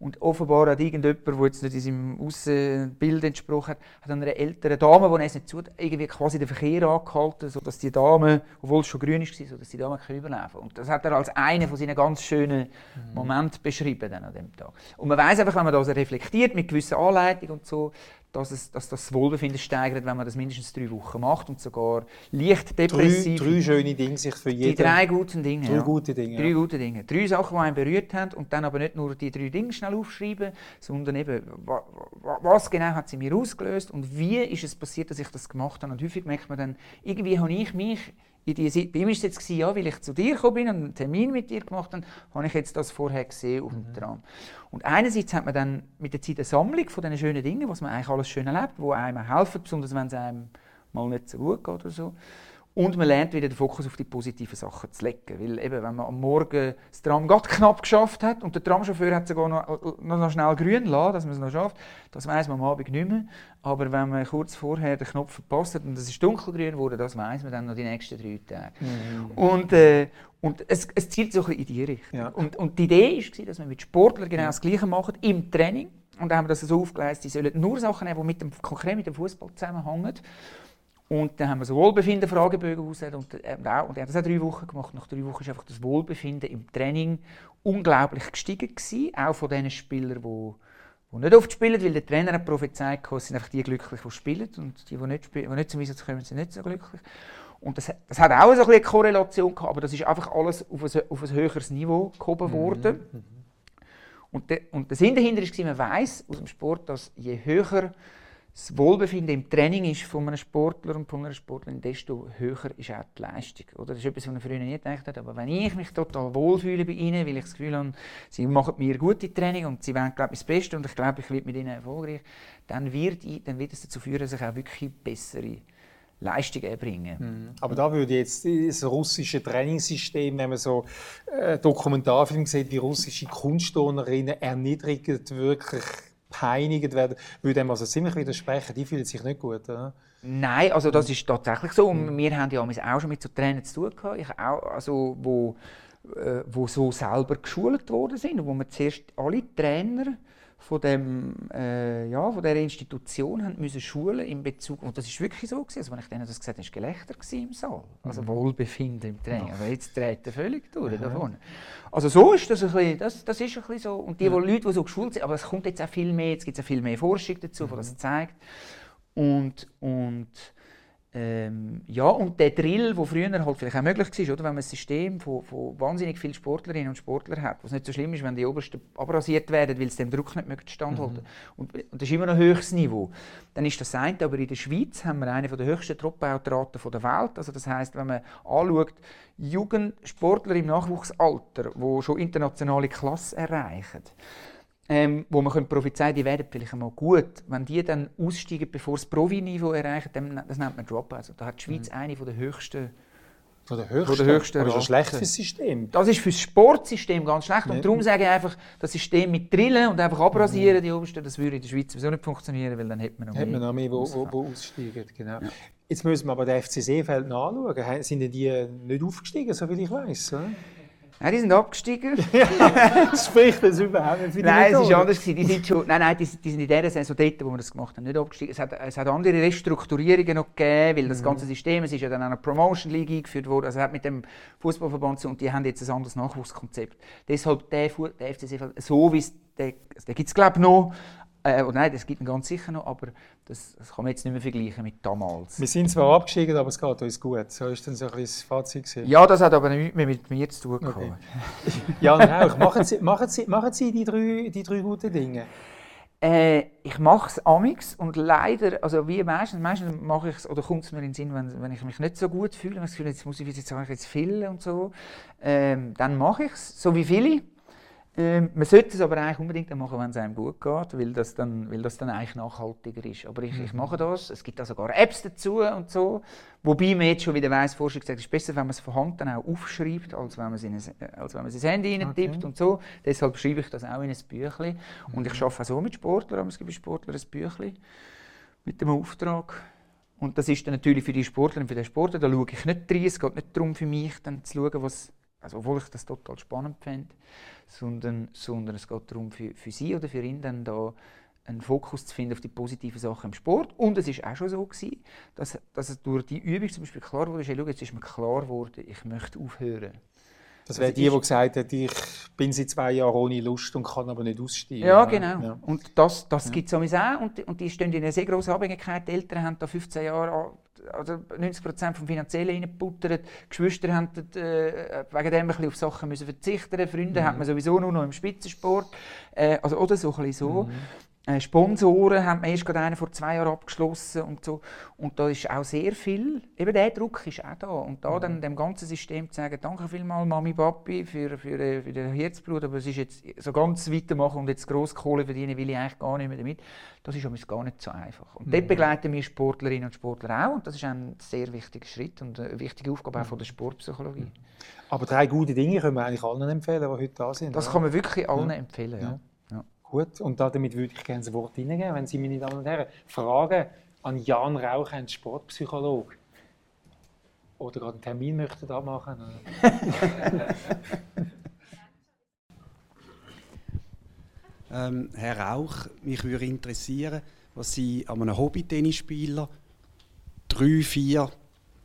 Und offenbar hat irgendjemand, der jetzt nicht in seinem Außenbild entsprochen hat, hat einer älteren Dame, die es nicht zu, irgendwie quasi den Verkehr angehalten, sodass die Dame, obwohl es schon grün war, sodass die Dame überleben kann. Und das hat er als einen von seinen ganz schönen mhm. Momenten beschrieben dann an dem Tag. Und man weiß einfach, wenn man das reflektiert mit gewissen Anleitungen und so, dass, es, dass das Wohlbefinden steigert, wenn man das mindestens drei Wochen macht und sogar leicht depressiv. Drei, drei schöne Dinge sich für jeden. Die drei guten Dinge. Drei ja. gute Dinge. Drei ja. gute Dinge. Drei Sachen, die einen berührt haben und dann aber nicht nur die drei Dinge schnell aufschreiben, sondern eben, was genau hat sie mir ausgelöst und wie ist es passiert, dass ich das gemacht habe. Und häufig merkt man dann, irgendwie habe ich mich in die, bei ihm war es jetzt, ja, weil ich zu dir gekommen bin und einen Termin mit dir gemacht habe, habe ich jetzt das vorher gesehen auf dem mhm. Tram. Und einerseits hat man dann mit der Zeit eine Sammlung von diesen schönen Dingen, was man eigentlich alles schön erlebt, die einem helfen, besonders wenn es einem mal nicht so gut geht oder so. Und man lernt wieder den Fokus auf die positiven Sachen zu legen. Weil eben, wenn man am Morgen das Tram gerade knapp geschafft hat und der Tramchauffeur hat sogar noch, noch schnell grün lassen, dass man es noch schafft, das weiß man am Abend nicht mehr. Aber wenn man kurz vorher den Knopf verpasst hat und es ist dunkelgrün geworden, das weiß man dann noch die nächsten drei Tage. Mhm. Und, äh, und es, es zielt so ein bisschen in die Richtung. Ja. Und, und die Idee war, dass man mit Sportlern genau das Gleiche macht im Training. Und dann haben wir das so aufgeleistet, die sollen nur Sachen nehmen, die mit dem, konkret mit dem Fußball zusammenhängen. Und dann haben wir so Wohlbefinden-Fragebögen ausgesetzt und, äh, und er hat das auch drei Wochen gemacht. Nach drei Wochen ist einfach das Wohlbefinden im Training unglaublich gestiegen gewesen, auch von den Spielern, die die nicht oft spielen, weil der Trainer hat prophezeit, es sind einfach die glücklich, die spielen und die, die nicht, spielen, die nicht zum Einsatz kommen, sind nicht so glücklich. Und das, das hat auch so eine Korrelation gehabt, aber das ist einfach alles auf ein, auf ein höheres Niveau gehoben mhm, worden. Mhm. Und, de, und der Sinn dahinter ist, man weiß aus dem Sport, dass je höher das Wohlbefinden im Training ist von einem Sportler und von einer Sportlerin, desto höher ist auch die Leistung. Oder? Das ist etwas, was man früher nie gedacht hat. Aber wenn ich mich total wohlfühle bei ihnen, weil ich das Gefühl habe, sie machen mir gute Training und sie wollen, glaube ich, das Beste und ich glaube, ich werde mit ihnen erfolgreich, dann wird, dann wird es dazu führen, dass ich auch wirklich bessere Leistung erbringen. Mhm. Aber da würde jetzt das russische Trainingssystem, wenn man so äh, Dokumentarfilm sieht, wie russische Kunstturnerinnen erniedrigt wirklich peinigt werden, würde dem also ziemlich widersprechen. Die fühlen sich nicht gut, oder? Nein, also das ist tatsächlich so. Und wir haben ja auch schon mit so Trainern zu tun gehabt, ich auch, also, wo, äh, wo so selber geschult worden sind, wo wir zuerst alle Trainer von, dem, äh, ja, von dieser Institution haben müssen schulen in Bezug, und das ist wirklich so gewesen, also wenn ich denen das gesagt habe, war Gelächter im Saal, also mhm. Wohlbefinden im Training, aber jetzt dreht er völlig durch mhm. davon. Also so ist das ein bisschen, das, das ist ein bisschen so, und die, die Leute, die so geschult sind, aber es kommt jetzt auch viel mehr, jetzt gibt es auch viel mehr Forschung dazu, mhm. die das zeigt, und, und ähm, ja, und der Drill, der früher halt vielleicht auch möglich war, oder? wenn man ein System von, von wahnsinnig vielen Sportlerinnen und Sportlern hat, was nicht so schlimm ist, wenn die Obersten abrasiert werden, weil es dem Druck nicht standhalten mhm. und, und das ist immer noch ein höchstes Niveau. Dann ist das eine, aber in der Schweiz haben wir eine der höchsten Dropout-Raten der Welt. Also das heißt, wenn man anschaut, Jugendsportler im Nachwuchsalter, die schon internationale Klasse erreichen, ähm, wo man könnte prophezeien die werden vielleicht einmal gut. Wenn die dann aussteigen, bevor das Profi-Niveau erreichen, dann, das nennt man Drop. Also da hat die Schweiz mhm. eine der höchsten von der höchsten? Von der höchsten Aber das ist schlecht für das System. Das ist für das Sportsystem ganz schlecht. Und darum sage ich einfach, das System mit Drillen und einfach abrasieren, mhm. die Obersten, das würde in der Schweiz sowieso nicht funktionieren, weil dann hätte man noch mehr. Hätte man noch mehr, wo, wo, wo aussteigen. Genau. Ja. Jetzt müssen wir aber den FC Seefeld nachschauen. Sind die nicht aufgestiegen, so wie ich weiß? Nein, die sind abgestiegen. das spricht das überhaupt nicht für Nein, es ist anders. Die sind schon, nein, nein, die, die sind in der Saison dort, wo wir das gemacht haben, nicht abgestiegen. Es hat, es hat andere Restrukturierungen noch gegeben, weil das mhm. ganze System, es ist ja dann eine Promotion League eingeführt worden, also hat mit dem Fußballverband und die haben jetzt ein anderes Nachwuchskonzept. Deshalb der, der FC Seefeld, so wie es, der, der gibt es glaube ich noch, äh, oh nein, das gibt es ganz sicher noch, aber das, das, kann man jetzt nicht mehr vergleichen mit damals. Wir sind zwar abgestiegen, aber es geht uns gut. So ist dann so ein das Fazit. Gewesen. Ja, das hat aber nichts mehr mit mir zu tun okay. ja, Rauch, machen Sie, machen Sie, machen Sie die, drei, die drei guten Dinge? Äh, ich mache es amix und leider, also wie meistens, meistens mache ich es, oder kommt es mir in den Sinn, wenn, wenn ich mich nicht so gut fühle, wenn ich das Gefühl jetzt muss ich jetzt, jetzt viel und so, ähm, dann mache ich es, so wie viele. Ähm, man sollte es aber eigentlich unbedingt machen, wenn es einem gut geht, weil das dann, weil das dann eigentlich nachhaltiger ist. Aber ich, ich mhm. mache das. Es gibt auch sogar Apps dazu und so. Wobei man jetzt schon wieder weiss, Forschung sagt, es ist besser, wenn man es von Hand dann auch aufschreibt, als wenn man es in ein, als wenn man es ins Handy reintippt okay. und so. Deshalb schreibe ich das auch in ein Büchlein. Und ich mhm. arbeite auch so mit Sportlern, aber es gibt Sportler ein Büchlein mit dem Auftrag. Und das ist dann natürlich für die Sportler und für den Sportler, da schaue ich nicht rein. Es geht nicht darum für mich, dann zu schauen, was, also obwohl ich das total spannend finde, sondern, sondern es geht darum, für, für sie oder für ihn dann da einen Fokus zu finden auf die positiven Sachen im Sport. Und es ist auch schon so gewesen, dass, dass es durch die Übung zum Beispiel klar wurde, schau, jetzt ist mir klar geworden, ich möchte aufhören. Das wäre die, die gesagt hat, ich bin seit zwei Jahren ohne Lust und kann aber nicht aussteigen. Ja, genau. Ja. Und das, das ja. gibt es auch. Und, und die stehen in einer sehr grossen Abhängigkeit. Die Eltern haben da 15 Jahre also 90 Prozent vom Finanziellen reingebuttert. Geschwister haben äh, wegen dem ein bisschen auf Sachen müssen verzichten. Freunde mhm. hat man sowieso nur noch im Spitzensport. Äh, also, oder so ein bisschen so. Mhm. Äh, Sponsoren haben wir erst gerade einen vor zwei Jahren abgeschlossen und so. Und da ist auch sehr viel, eben der Druck ist auch da. Und da mhm. dann dem ganzen System zu sagen, danke vielmals Mami, Papi für, für, äh, für den Herzblut, aber es ist jetzt so ganz weitermachen und jetzt grosse Kohle verdienen will ich eigentlich gar nicht mehr damit. Das ist übrigens gar nicht so einfach. Und mhm. dort begleiten wir Sportlerinnen und Sportler auch und das ist ein sehr wichtiger Schritt und eine wichtige Aufgabe auch von der Sportpsychologie. Mhm. Aber drei gute Dinge können wir eigentlich allen empfehlen, die heute da sind. Das oder? kann man wirklich allen ja. empfehlen, ja. Gut, und damit würde ich gerne ein Wort hineingeben, wenn Sie, meine Damen und Herren, Fragen an Jan Rauch, einen Sportpsychologe, oder gerade einen Termin möchten abmachen. ähm, Herr Rauch, mich würde interessieren, was Sie an einem Hobby-Tennisspieler drei, vier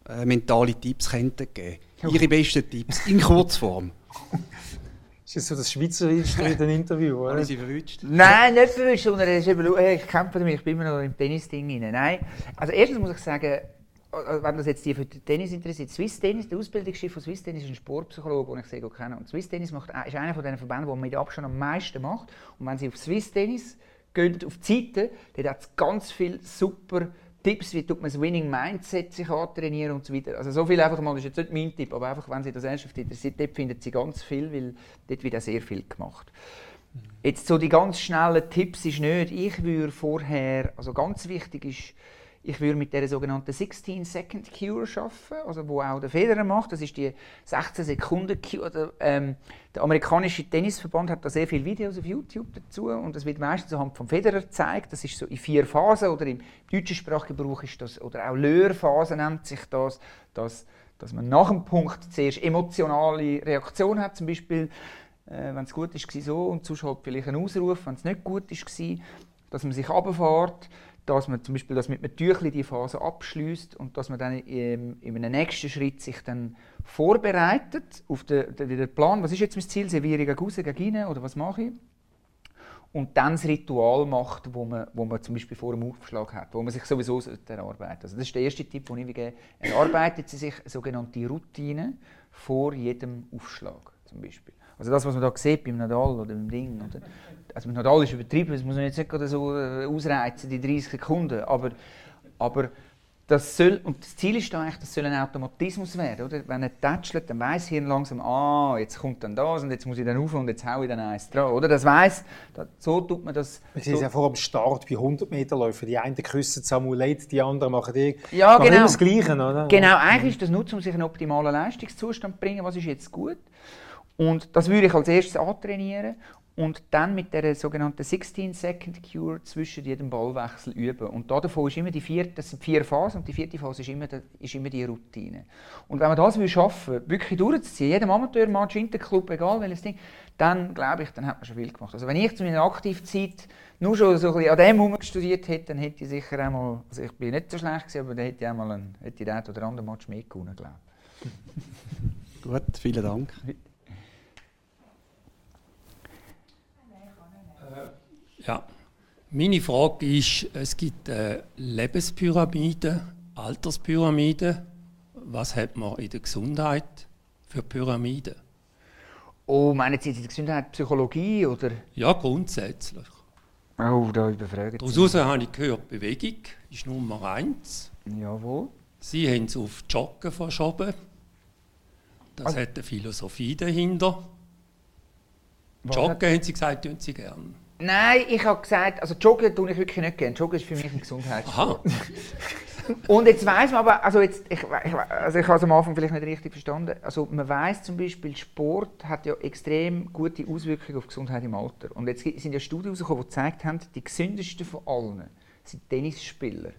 äh, mentale Tipps könnten geben. Ihre besten Tipps in Kurzform. Ist das so das Schweizerischste Interview, oder? Habe ich Sie verwünscht? Nein, nicht verwünscht, sondern es ist ich kämpfe damit, ich bin immer noch im Tennis-Ding rein. Nein, also erstens muss ich sagen, wenn das jetzt die für Tennis interessiert, Swiss Tennis, der Ausbildungschef von Swiss Tennis ist ein Sportpsychologe, den ich sehr gut kenne. Und Swiss Tennis macht, ist einer von den Verbänden, der mit Abstand am meisten macht. Und wenn Sie auf Swiss Tennis gehen, auf die Seite, dann hat es ganz viele super Tipps, wie tut man das Winning Mindset sich antrainieren und so weiter. Also so viel einfach mal, das ist jetzt nicht mein Tipp, aber einfach, wenn Sie das ernsthaft interessiert, dort finden Sie ganz viel, weil dort wird auch sehr viel gemacht. Jetzt so die ganz schnellen Tipps ist nicht, ich würde vorher, also ganz wichtig ist, ich würde mit der sogenannten 16-Second Cure arbeiten, also wo auch der Federer macht. Das ist die 16 Sekunden Cure. Ähm, der amerikanische Tennisverband hat da sehr viele Videos auf YouTube dazu und das wird meistens anhand vom Federer gezeigt. Das ist so in vier Phasen oder im deutschen Sprachgebrauch ist das oder auch Lehrphase nennt sich das, dass, dass man nach dem Punkt zuerst emotionale Reaktion hat, zum Beispiel äh, wenn es gut ist so und halt vielleicht einen Ausruf, wenn es nicht gut ist dass man sich runterfährt dass man zum Beispiel das mit einem Tüchli die Phase abschließt und dass man dann im, in nächsten Schritt sich dann vorbereitet auf den, den, den Plan, was ist jetzt mein Ziel, serviere gegen raus, gegen rein oder was mache ich? Und dann das Ritual macht, wo man, wo man zum Beispiel vor dem Aufschlag hat, wo man sich sowieso erarbeiten Also das ist der erste Tipp, den ich gebe. Erarbeitet Sie sich sogenannte Routinen vor jedem Aufschlag zum Beispiel. Also das, was man da sieht beim Nadal oder beim Ding. Oder, also mit Nadal ist übertrieben, das muss man jetzt nicht so äh, ausreizen, die 30 Sekunden. Aber, aber das soll, und das Ziel ist da eigentlich, das soll ein Automatismus werden. Oder? Wenn er tätschelt, dann weiss Hirn langsam, ah, jetzt kommt dann das und jetzt muss ich dann auf und jetzt haue ich dann eins dran. Oder? Das weiss, so tut man das. Wir sehen es ja vor dem Start bei 100 Meter Läufen. Die einen küssen das Amulett, die anderen machen, die, ja, machen genau. immer das Gleiche. Oder? Genau, eigentlich ist das nur, um sich einen optimalen Leistungszustand zu bringen. Was ist jetzt gut? Und das würde ich als erstes antrainieren und dann mit der sogenannten 16-Second Cure zwischen jedem Ballwechsel üben. Und davon ist immer die vierte, das sind vier Phasen und die vierte Phase ist immer, die, ist immer die Routine. Und wenn man das will schaffen, wirklich durchzuziehen, jedem Amateurmatch, Interclub, egal welches Ding, dann glaube ich, dann hat man schon viel gemacht. Also wenn ich zu meiner Aktivzeit nur schon so ein bisschen an dem herum studiert hätte, dann hätte ich sicher einmal, also ich bin nicht so schlecht gewesen, aber dann hätte ich einmal einen, hätte ich den oder anderen Match mehr gewonnen, glaube ich. Gut, vielen Dank. Ja, meine Frage ist, es gibt eine Lebenspyramide, Alterspyramide. Was hat man in der Gesundheit für Pyramiden? Oh, meinen Sie in der Gesundheit Psychologie oder? Ja, grundsätzlich. Oh, da überfragt Daraus habe ich gehört, Bewegung ist Nummer eins. Jawohl. Sie haben es auf Joggen verschoben. Das also, hat eine Philosophie dahinter. Joggen, hat... haben Sie gesagt, tun Sie gerne. Nein, ich habe gesagt, also Joggen tue ich wirklich nicht gerne. Joggen ist für mich ein Gesundheitssport. Und jetzt weiß man aber, also jetzt, ich, ich, also ich habe es am Anfang vielleicht nicht richtig verstanden. Also man weiß zum Beispiel, Sport hat ja extrem gute Auswirkungen auf die Gesundheit im Alter. Und jetzt sind ja Studien herausgekommen, die gezeigt haben, die gesündesten von allen sind Tennisspieler.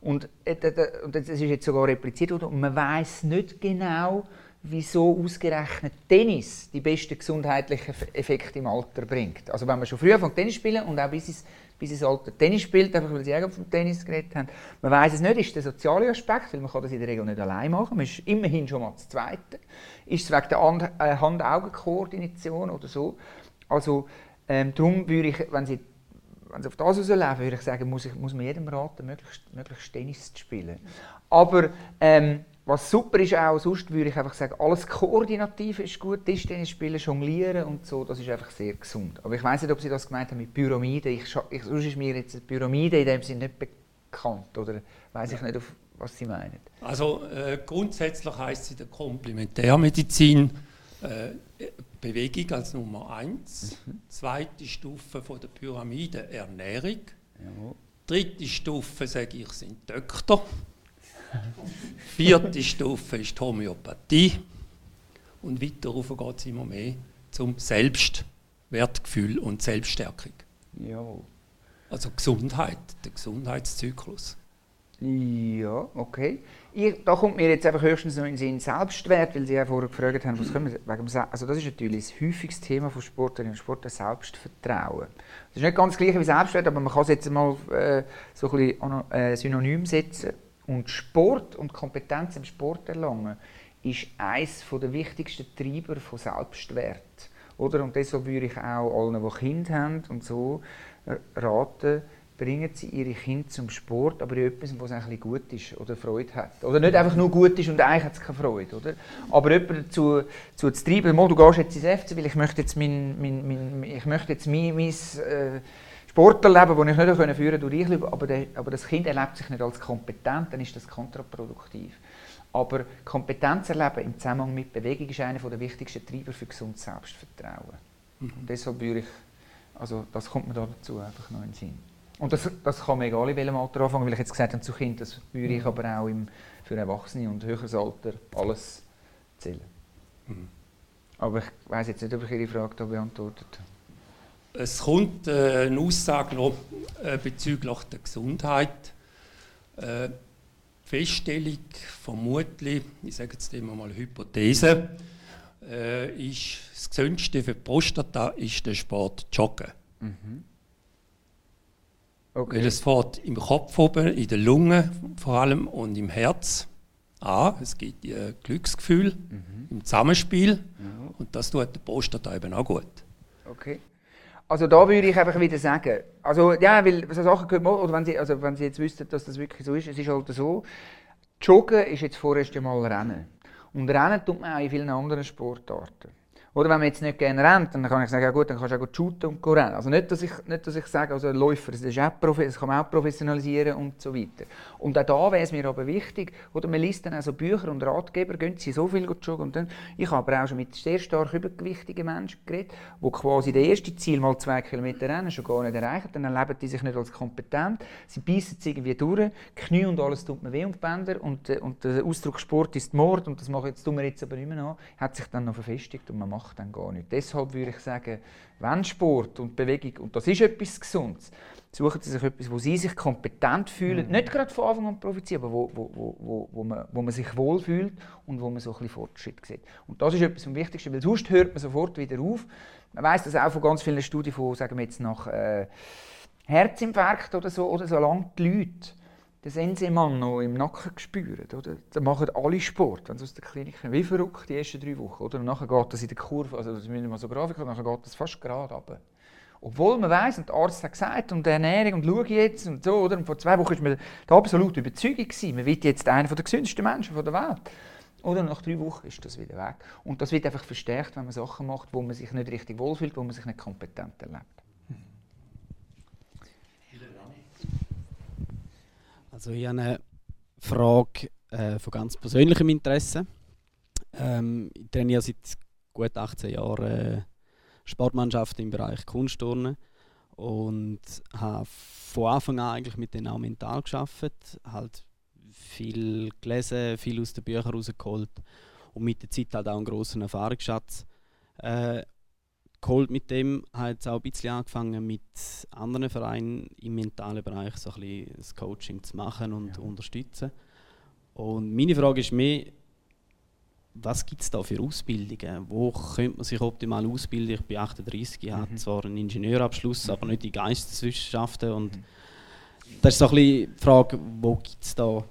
Und, äh, und das ist jetzt sogar repliziert worden. Und man weiß nicht genau, wieso ausgerechnet Tennis die besten gesundheitlichen Effekte im Alter bringt. Also wenn man schon früh von Tennis spielen und auch bis ins, bis ins Alter Tennis spielt, einfach weil sie auch vom Tennis geredet haben, man weiß es nicht, ist der soziale Aspekt, weil man kann das in der Regel nicht allein machen, man ist immerhin schon mal das Zweite. Ist es wegen der äh, Hand-Augen-Koordination oder so? Also ähm, darum würde ich, wenn Sie wenn Sie auf das rauslaufen, würde ich sagen, muss, ich, muss man jedem raten, möglichst, möglichst Tennis zu spielen. Aber ähm, was super ist auch, sonst würde ich einfach sagen, alles Koordinativ ist gut, Tischtennis spielen, Jonglieren und so, das ist einfach sehr gesund. Aber ich weiß nicht, ob Sie das gemeint haben mit Pyramide. Ich, ich, sonst ist mir jetzt eine Pyramide in dem Sinne nicht bekannt oder weiß ich nicht, auf was Sie meinen. Also äh, grundsätzlich heißt sie der Komplementärmedizin äh, Bewegung als Nummer eins, mhm. zweite Stufe von der Pyramide Ernährung, ja. dritte Stufe sage ich sind Doktor. Vierte Stufe ist die Homöopathie. Und weiter rauf geht es immer mehr zum Selbstwertgefühl und Selbststärkung. Jawohl. Also Gesundheit, der Gesundheitszyklus. Ja, okay. Ich, da kommt mir jetzt einfach höchstens noch in den Sinn Selbstwert, weil Sie ja vorher gefragt haben, was können wir wegen also das ist natürlich das häufigste Thema von Sportlerinnen und Sportlern, Selbstvertrauen. Das ist nicht ganz gleich wie Selbstwert, aber man kann es jetzt mal äh, so ein bisschen äh, synonym setzen. Und Sport und Kompetenz im Sport erlangen ist eines der wichtigsten Treiber von Selbstwert Oder? Und deshalb würde ich auch allen, die Kinder haben und so, raten, bringen sie ihre Kinder zum Sport, aber in etwas, was ein bisschen gut ist oder Freude hat. Oder nicht einfach nur gut ist und eigentlich hat es keine Freude. Oder? Aber jemanden dazu, zu treiben, du gehst jetzt ins FC, weil ich möchte jetzt mein, mein, mein, ich möchte jetzt mein, mein äh, Sporterleben, das ich nicht führen durch dich, aber, der, aber das Kind erlebt sich nicht als kompetent, dann ist das kontraproduktiv. Aber Kompetenz erleben im Zusammenhang mit Bewegung ist einer der wichtigsten Treiber für gesundes Selbstvertrauen. Mhm. Und deshalb würde ich, also das kommt mir da dazu einfach noch in den Sinn. Und das, das kann man egal in welchem Alter anfangen, weil ich jetzt gesagt habe, zu Kind, das würde ich mhm. aber auch im, für Erwachsene und höheres Alter alles zählen. Mhm. Aber ich weiß jetzt nicht, ob ich Ihre Frage da beantwortet habe. Es kommt äh, eine Aussage noch äh, bezüglich der Gesundheit. Äh, Feststellung, vermutlich, ich sage jetzt immer mal Hypothese, äh, ist das Gesündeste für die Prostata ist der Sport Joggen. Mhm. Okay. Weil es fährt im Kopf oben, in den Lungen vor allem und im Herz an. Es gibt ein Glücksgefühl mhm. im Zusammenspiel mhm. und das tut der Prostata eben auch gut. Okay. Also da würde ich einfach wieder sagen, also ja, weil so Sachen können oder wenn Sie, also wenn Sie jetzt wüssten, dass das wirklich so ist, es ist halt so, Joggen ist jetzt vorerst einmal Rennen. Und Rennen tut man auch in vielen anderen Sportarten. Oder wenn man jetzt nicht gerne rennt, dann kann ich sagen, ja gut, dann kannst du auch shooten und rennen. Also nicht, dass ich, nicht, dass ich sage, also Läufer, das, ist auch das kann man auch professionalisieren und so weiter. Und auch da wäre es mir aber wichtig, oder man liest dann auch so Bücher und Ratgeber, gehen sie so viel joggen und dann, ich habe aber auch schon mit sehr stark übergewichtigen Menschen geredet, die quasi das erste Ziel mal zwei Kilometer rennen schon gar nicht erreichen, dann erleben die sich nicht als kompetent, sie beißen es irgendwie durch, Knie und alles tut mir weh und Bänder und, äh, und der Ausdruck Sport ist Mord und das mache tun wir jetzt aber nicht mehr an, hat sich dann noch verfestigt und man macht macht dann gar nicht. Deshalb würde ich sagen, wenn Sport und Bewegung, und das ist etwas Gesundes, suchen Sie sich etwas, wo Sie sich kompetent fühlen, mhm. nicht gerade von Anfang an profitieren, aber wo, wo, wo, wo, man, wo man sich wohlfühlt und wo man so ein bisschen Fortschritt sieht. Und das ist etwas am Wichtigsten, weil sonst hört man sofort wieder auf. Man weiß das auch von ganz vielen Studien, von, sagen wir jetzt nach äh, Herzinfarkt oder so, oder so lange die Leute den Sensemann noch im Nacken spüren. Oder? Dann machen alle Sport, wenn sie aus der Klinik kommen. Wie verrückt die ersten drei Wochen. Oder? Und nachher geht das in der Kurve, also das müssen wir so Grafik haben, nachher geht das fast gerade runter. Obwohl man weiß und der Arzt hat gesagt, und die Ernährung, und schau jetzt und so, oder? Und vor zwei Wochen war man der absolute Überzeugung, gewesen, man wird jetzt einer der gesündesten Menschen der Welt. Oder nach drei Wochen ist das wieder weg. Und das wird einfach verstärkt, wenn man Sachen macht, wo man sich nicht richtig wohlfühlt, wo man sich nicht kompetent erlebt. Also ich habe eine Frage äh, von ganz persönlichem Interesse. Ähm, ich trainiere seit gut 18 Jahren äh, Sportmannschaften im Bereich Kunstturnen und habe von Anfang an eigentlich mit denen auch mental geschafft, halt viel gelesen, viel aus den Büchern rausgeholt und mit der Zeit halt auch einen grossen Erfahrungsschatz äh, geholt mit dem, habe jetzt auch ein bisschen angefangen mit anderen Vereinen im mentalen Bereich so ein bisschen das Coaching zu machen und ja. unterstützen. Und meine Frage ist mehr, was gibt es da für Ausbildungen? Wo könnte man sich optimal ausbilden? Ich bin 38, ich mhm. habe zwar einen Ingenieurabschluss, aber nicht die Geisteswissenschaften. Und mhm. das ist so ein bisschen die Frage, wo gibt es da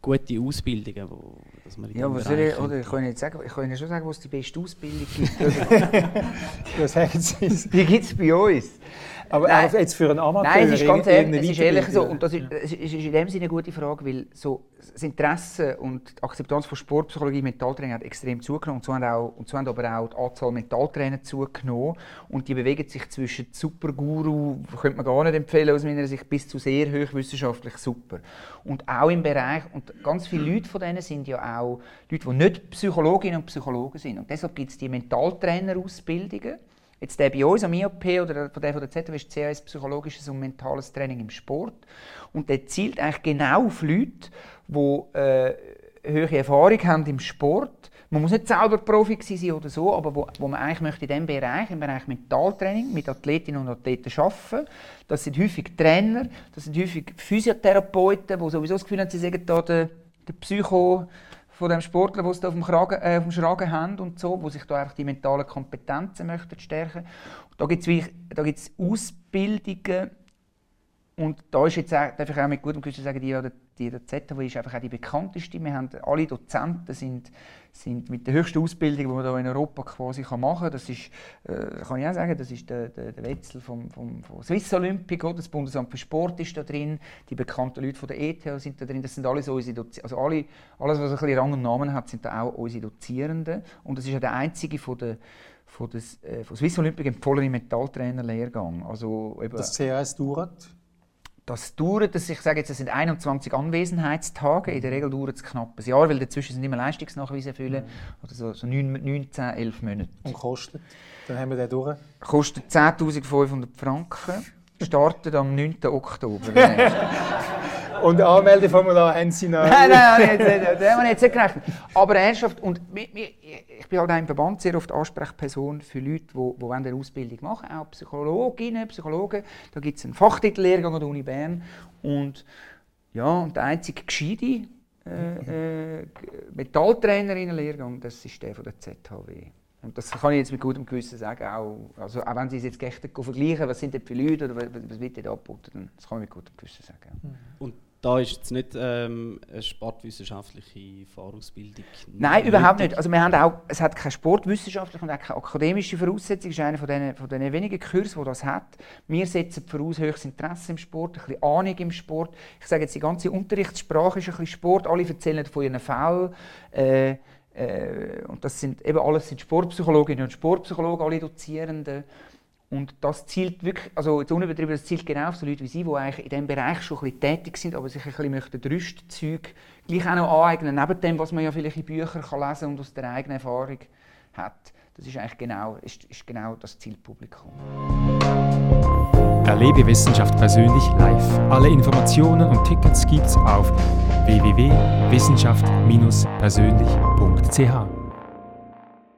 gute Ausbildungen, wo, dass man Ja, was ich, oder ich kann nicht sagen, ich kann Ihnen schon sagen, wo es die beste Ausbildung gibt. das sagen Sie. Die gibt es bei uns. Aber Nein. jetzt für einen Amateur? Nein, es ist ganz ehrlich, es ist ehrlich so. Und das ist, es ist in dem Sinne eine gute Frage, weil so das Interesse und die Akzeptanz von Sportpsychologie und Mentaltraining hat extrem zugenommen. Und so haben, auch, und so haben aber auch die Anzahl Mentaltrainer zugenommen. Und die bewegen sich zwischen Superguru, könnte man gar nicht empfehlen aus meiner Sicht, bis zu sehr hochwissenschaftlich super. Und auch im Bereich, und ganz viele Leute von denen sind ja auch Leute, die nicht Psychologinnen und Psychologen sind. Und deshalb gibt es die Mentaltrainerausbildungen Jetzt der bei uns am IOP oder der von der ZW ist CAS Psychologisches und Mentales Training im Sport. Und der zielt eigentlich genau auf Leute, die äh, höhere Erfahrung haben im Sport. Man muss nicht selber Profi sein oder so, aber wo, wo man eigentlich möchte in diesem Bereich, im Bereich Mentaltraining, mit Athletinnen und Athleten arbeiten. Das sind häufig Trainer, das sind häufig Physiotherapeuten, die sowieso das Gefühl haben, sie sagen da der, der Psycho von dem Sportler, die sie auf dem, Kragen, äh, auf dem Schragen haben und so, wo sich da einfach die mentalen Kompetenzen möchten stärken. Da gibt es Ausbildungen, und da ist jetzt auch, darf ich auch mit gutem Gewissen sagen, die, die, die ZHW ist einfach auch die bekannteste. Wir haben alle Dozenten sind, sind mit der höchsten Ausbildung, die man hier in Europa quasi kann machen kann. Das ist, äh, kann ich auch sagen, das ist der, der, der Wetzel vom, vom, vom Swiss Olympic, das Bundesamt für Sport ist da drin, die bekannten Leute von der ETH sind da drin. Das sind alles unsere Dozierenden. Also alle, alles, was ein bisschen Rang und Namen hat, sind da auch unsere Dozierenden. Und das ist ja der einzige von der von, des, äh, von Swiss Olympic empfohlene Metalltrainer-Lehrgang. Also das CRS dauert? Das dauert, ich sage jetzt, es sind 21 Anwesenheitstage, in der Regel dauert es knapp ein Jahr, weil dazwischen sind immer Leistungsnachweise erfüllen, mhm. oder so, so 9, 9, 10, 11 Monate. Und kostet? Dann haben wir den durch. Kostet 10'500 Franken, startet am 9. Oktober. Und Anmeldeformular haben Sie noch? nein, nein, da haben wir jetzt nicht gerechnet. Aber ernsthaft, und ich bin halt auch im Verband sehr oft Ansprechperson für Leute, die, die eine Ausbildung machen auch Psychologinnen, Psychologen. Da gibt es einen Fachtitel-Lehrgang an der Uni Bern. Und ja, und der einzige gescheite äh, äh, Metalltrainerinnen-Lehrgang, das ist der von der ZHW. Und das kann ich jetzt mit gutem Gewissen sagen, auch, also auch wenn Sie es jetzt gestern vergleichen, was sind das für Leute oder was wird dort angeboten, das kann ich mit gutem Gewissen sagen. Und da ist jetzt nicht ähm, eine sportwissenschaftliche Vorausbildung? Nein, überhaupt nicht. Also wir haben auch, es hat keine sportwissenschaftliche und auch keine akademische Voraussetzung. Es ist einer von den, von den wenigen Kursen, die das hat. Wir setzen voraus höchstes Interesse im Sport, ein bisschen Ahnung im Sport. Ich sage jetzt, die ganze Unterrichtssprache ist ein bisschen Sport. Alle erzählen von ihren Fällen. Äh, äh, und das sind eben alles sind Sportpsychologinnen und Sportpsychologen, alle Dozierenden. Und das zielt wirklich, also jetzt unübertrieben, das zielt genau auf so Leute wie Sie, die eigentlich in diesem Bereich schon ein bisschen tätig sind, aber sich ein bisschen möchten Rüstzeug gleich auch noch aneignen, neben dem, was man ja vielleicht in Büchern kann lesen und aus der eigenen Erfahrung hat. Das ist eigentlich genau, ist, ist genau das Zielpublikum. Erlebe Wissenschaft persönlich live. Alle Informationen und Tickets gibt's auf www.wissenschaft-persönlich.ch.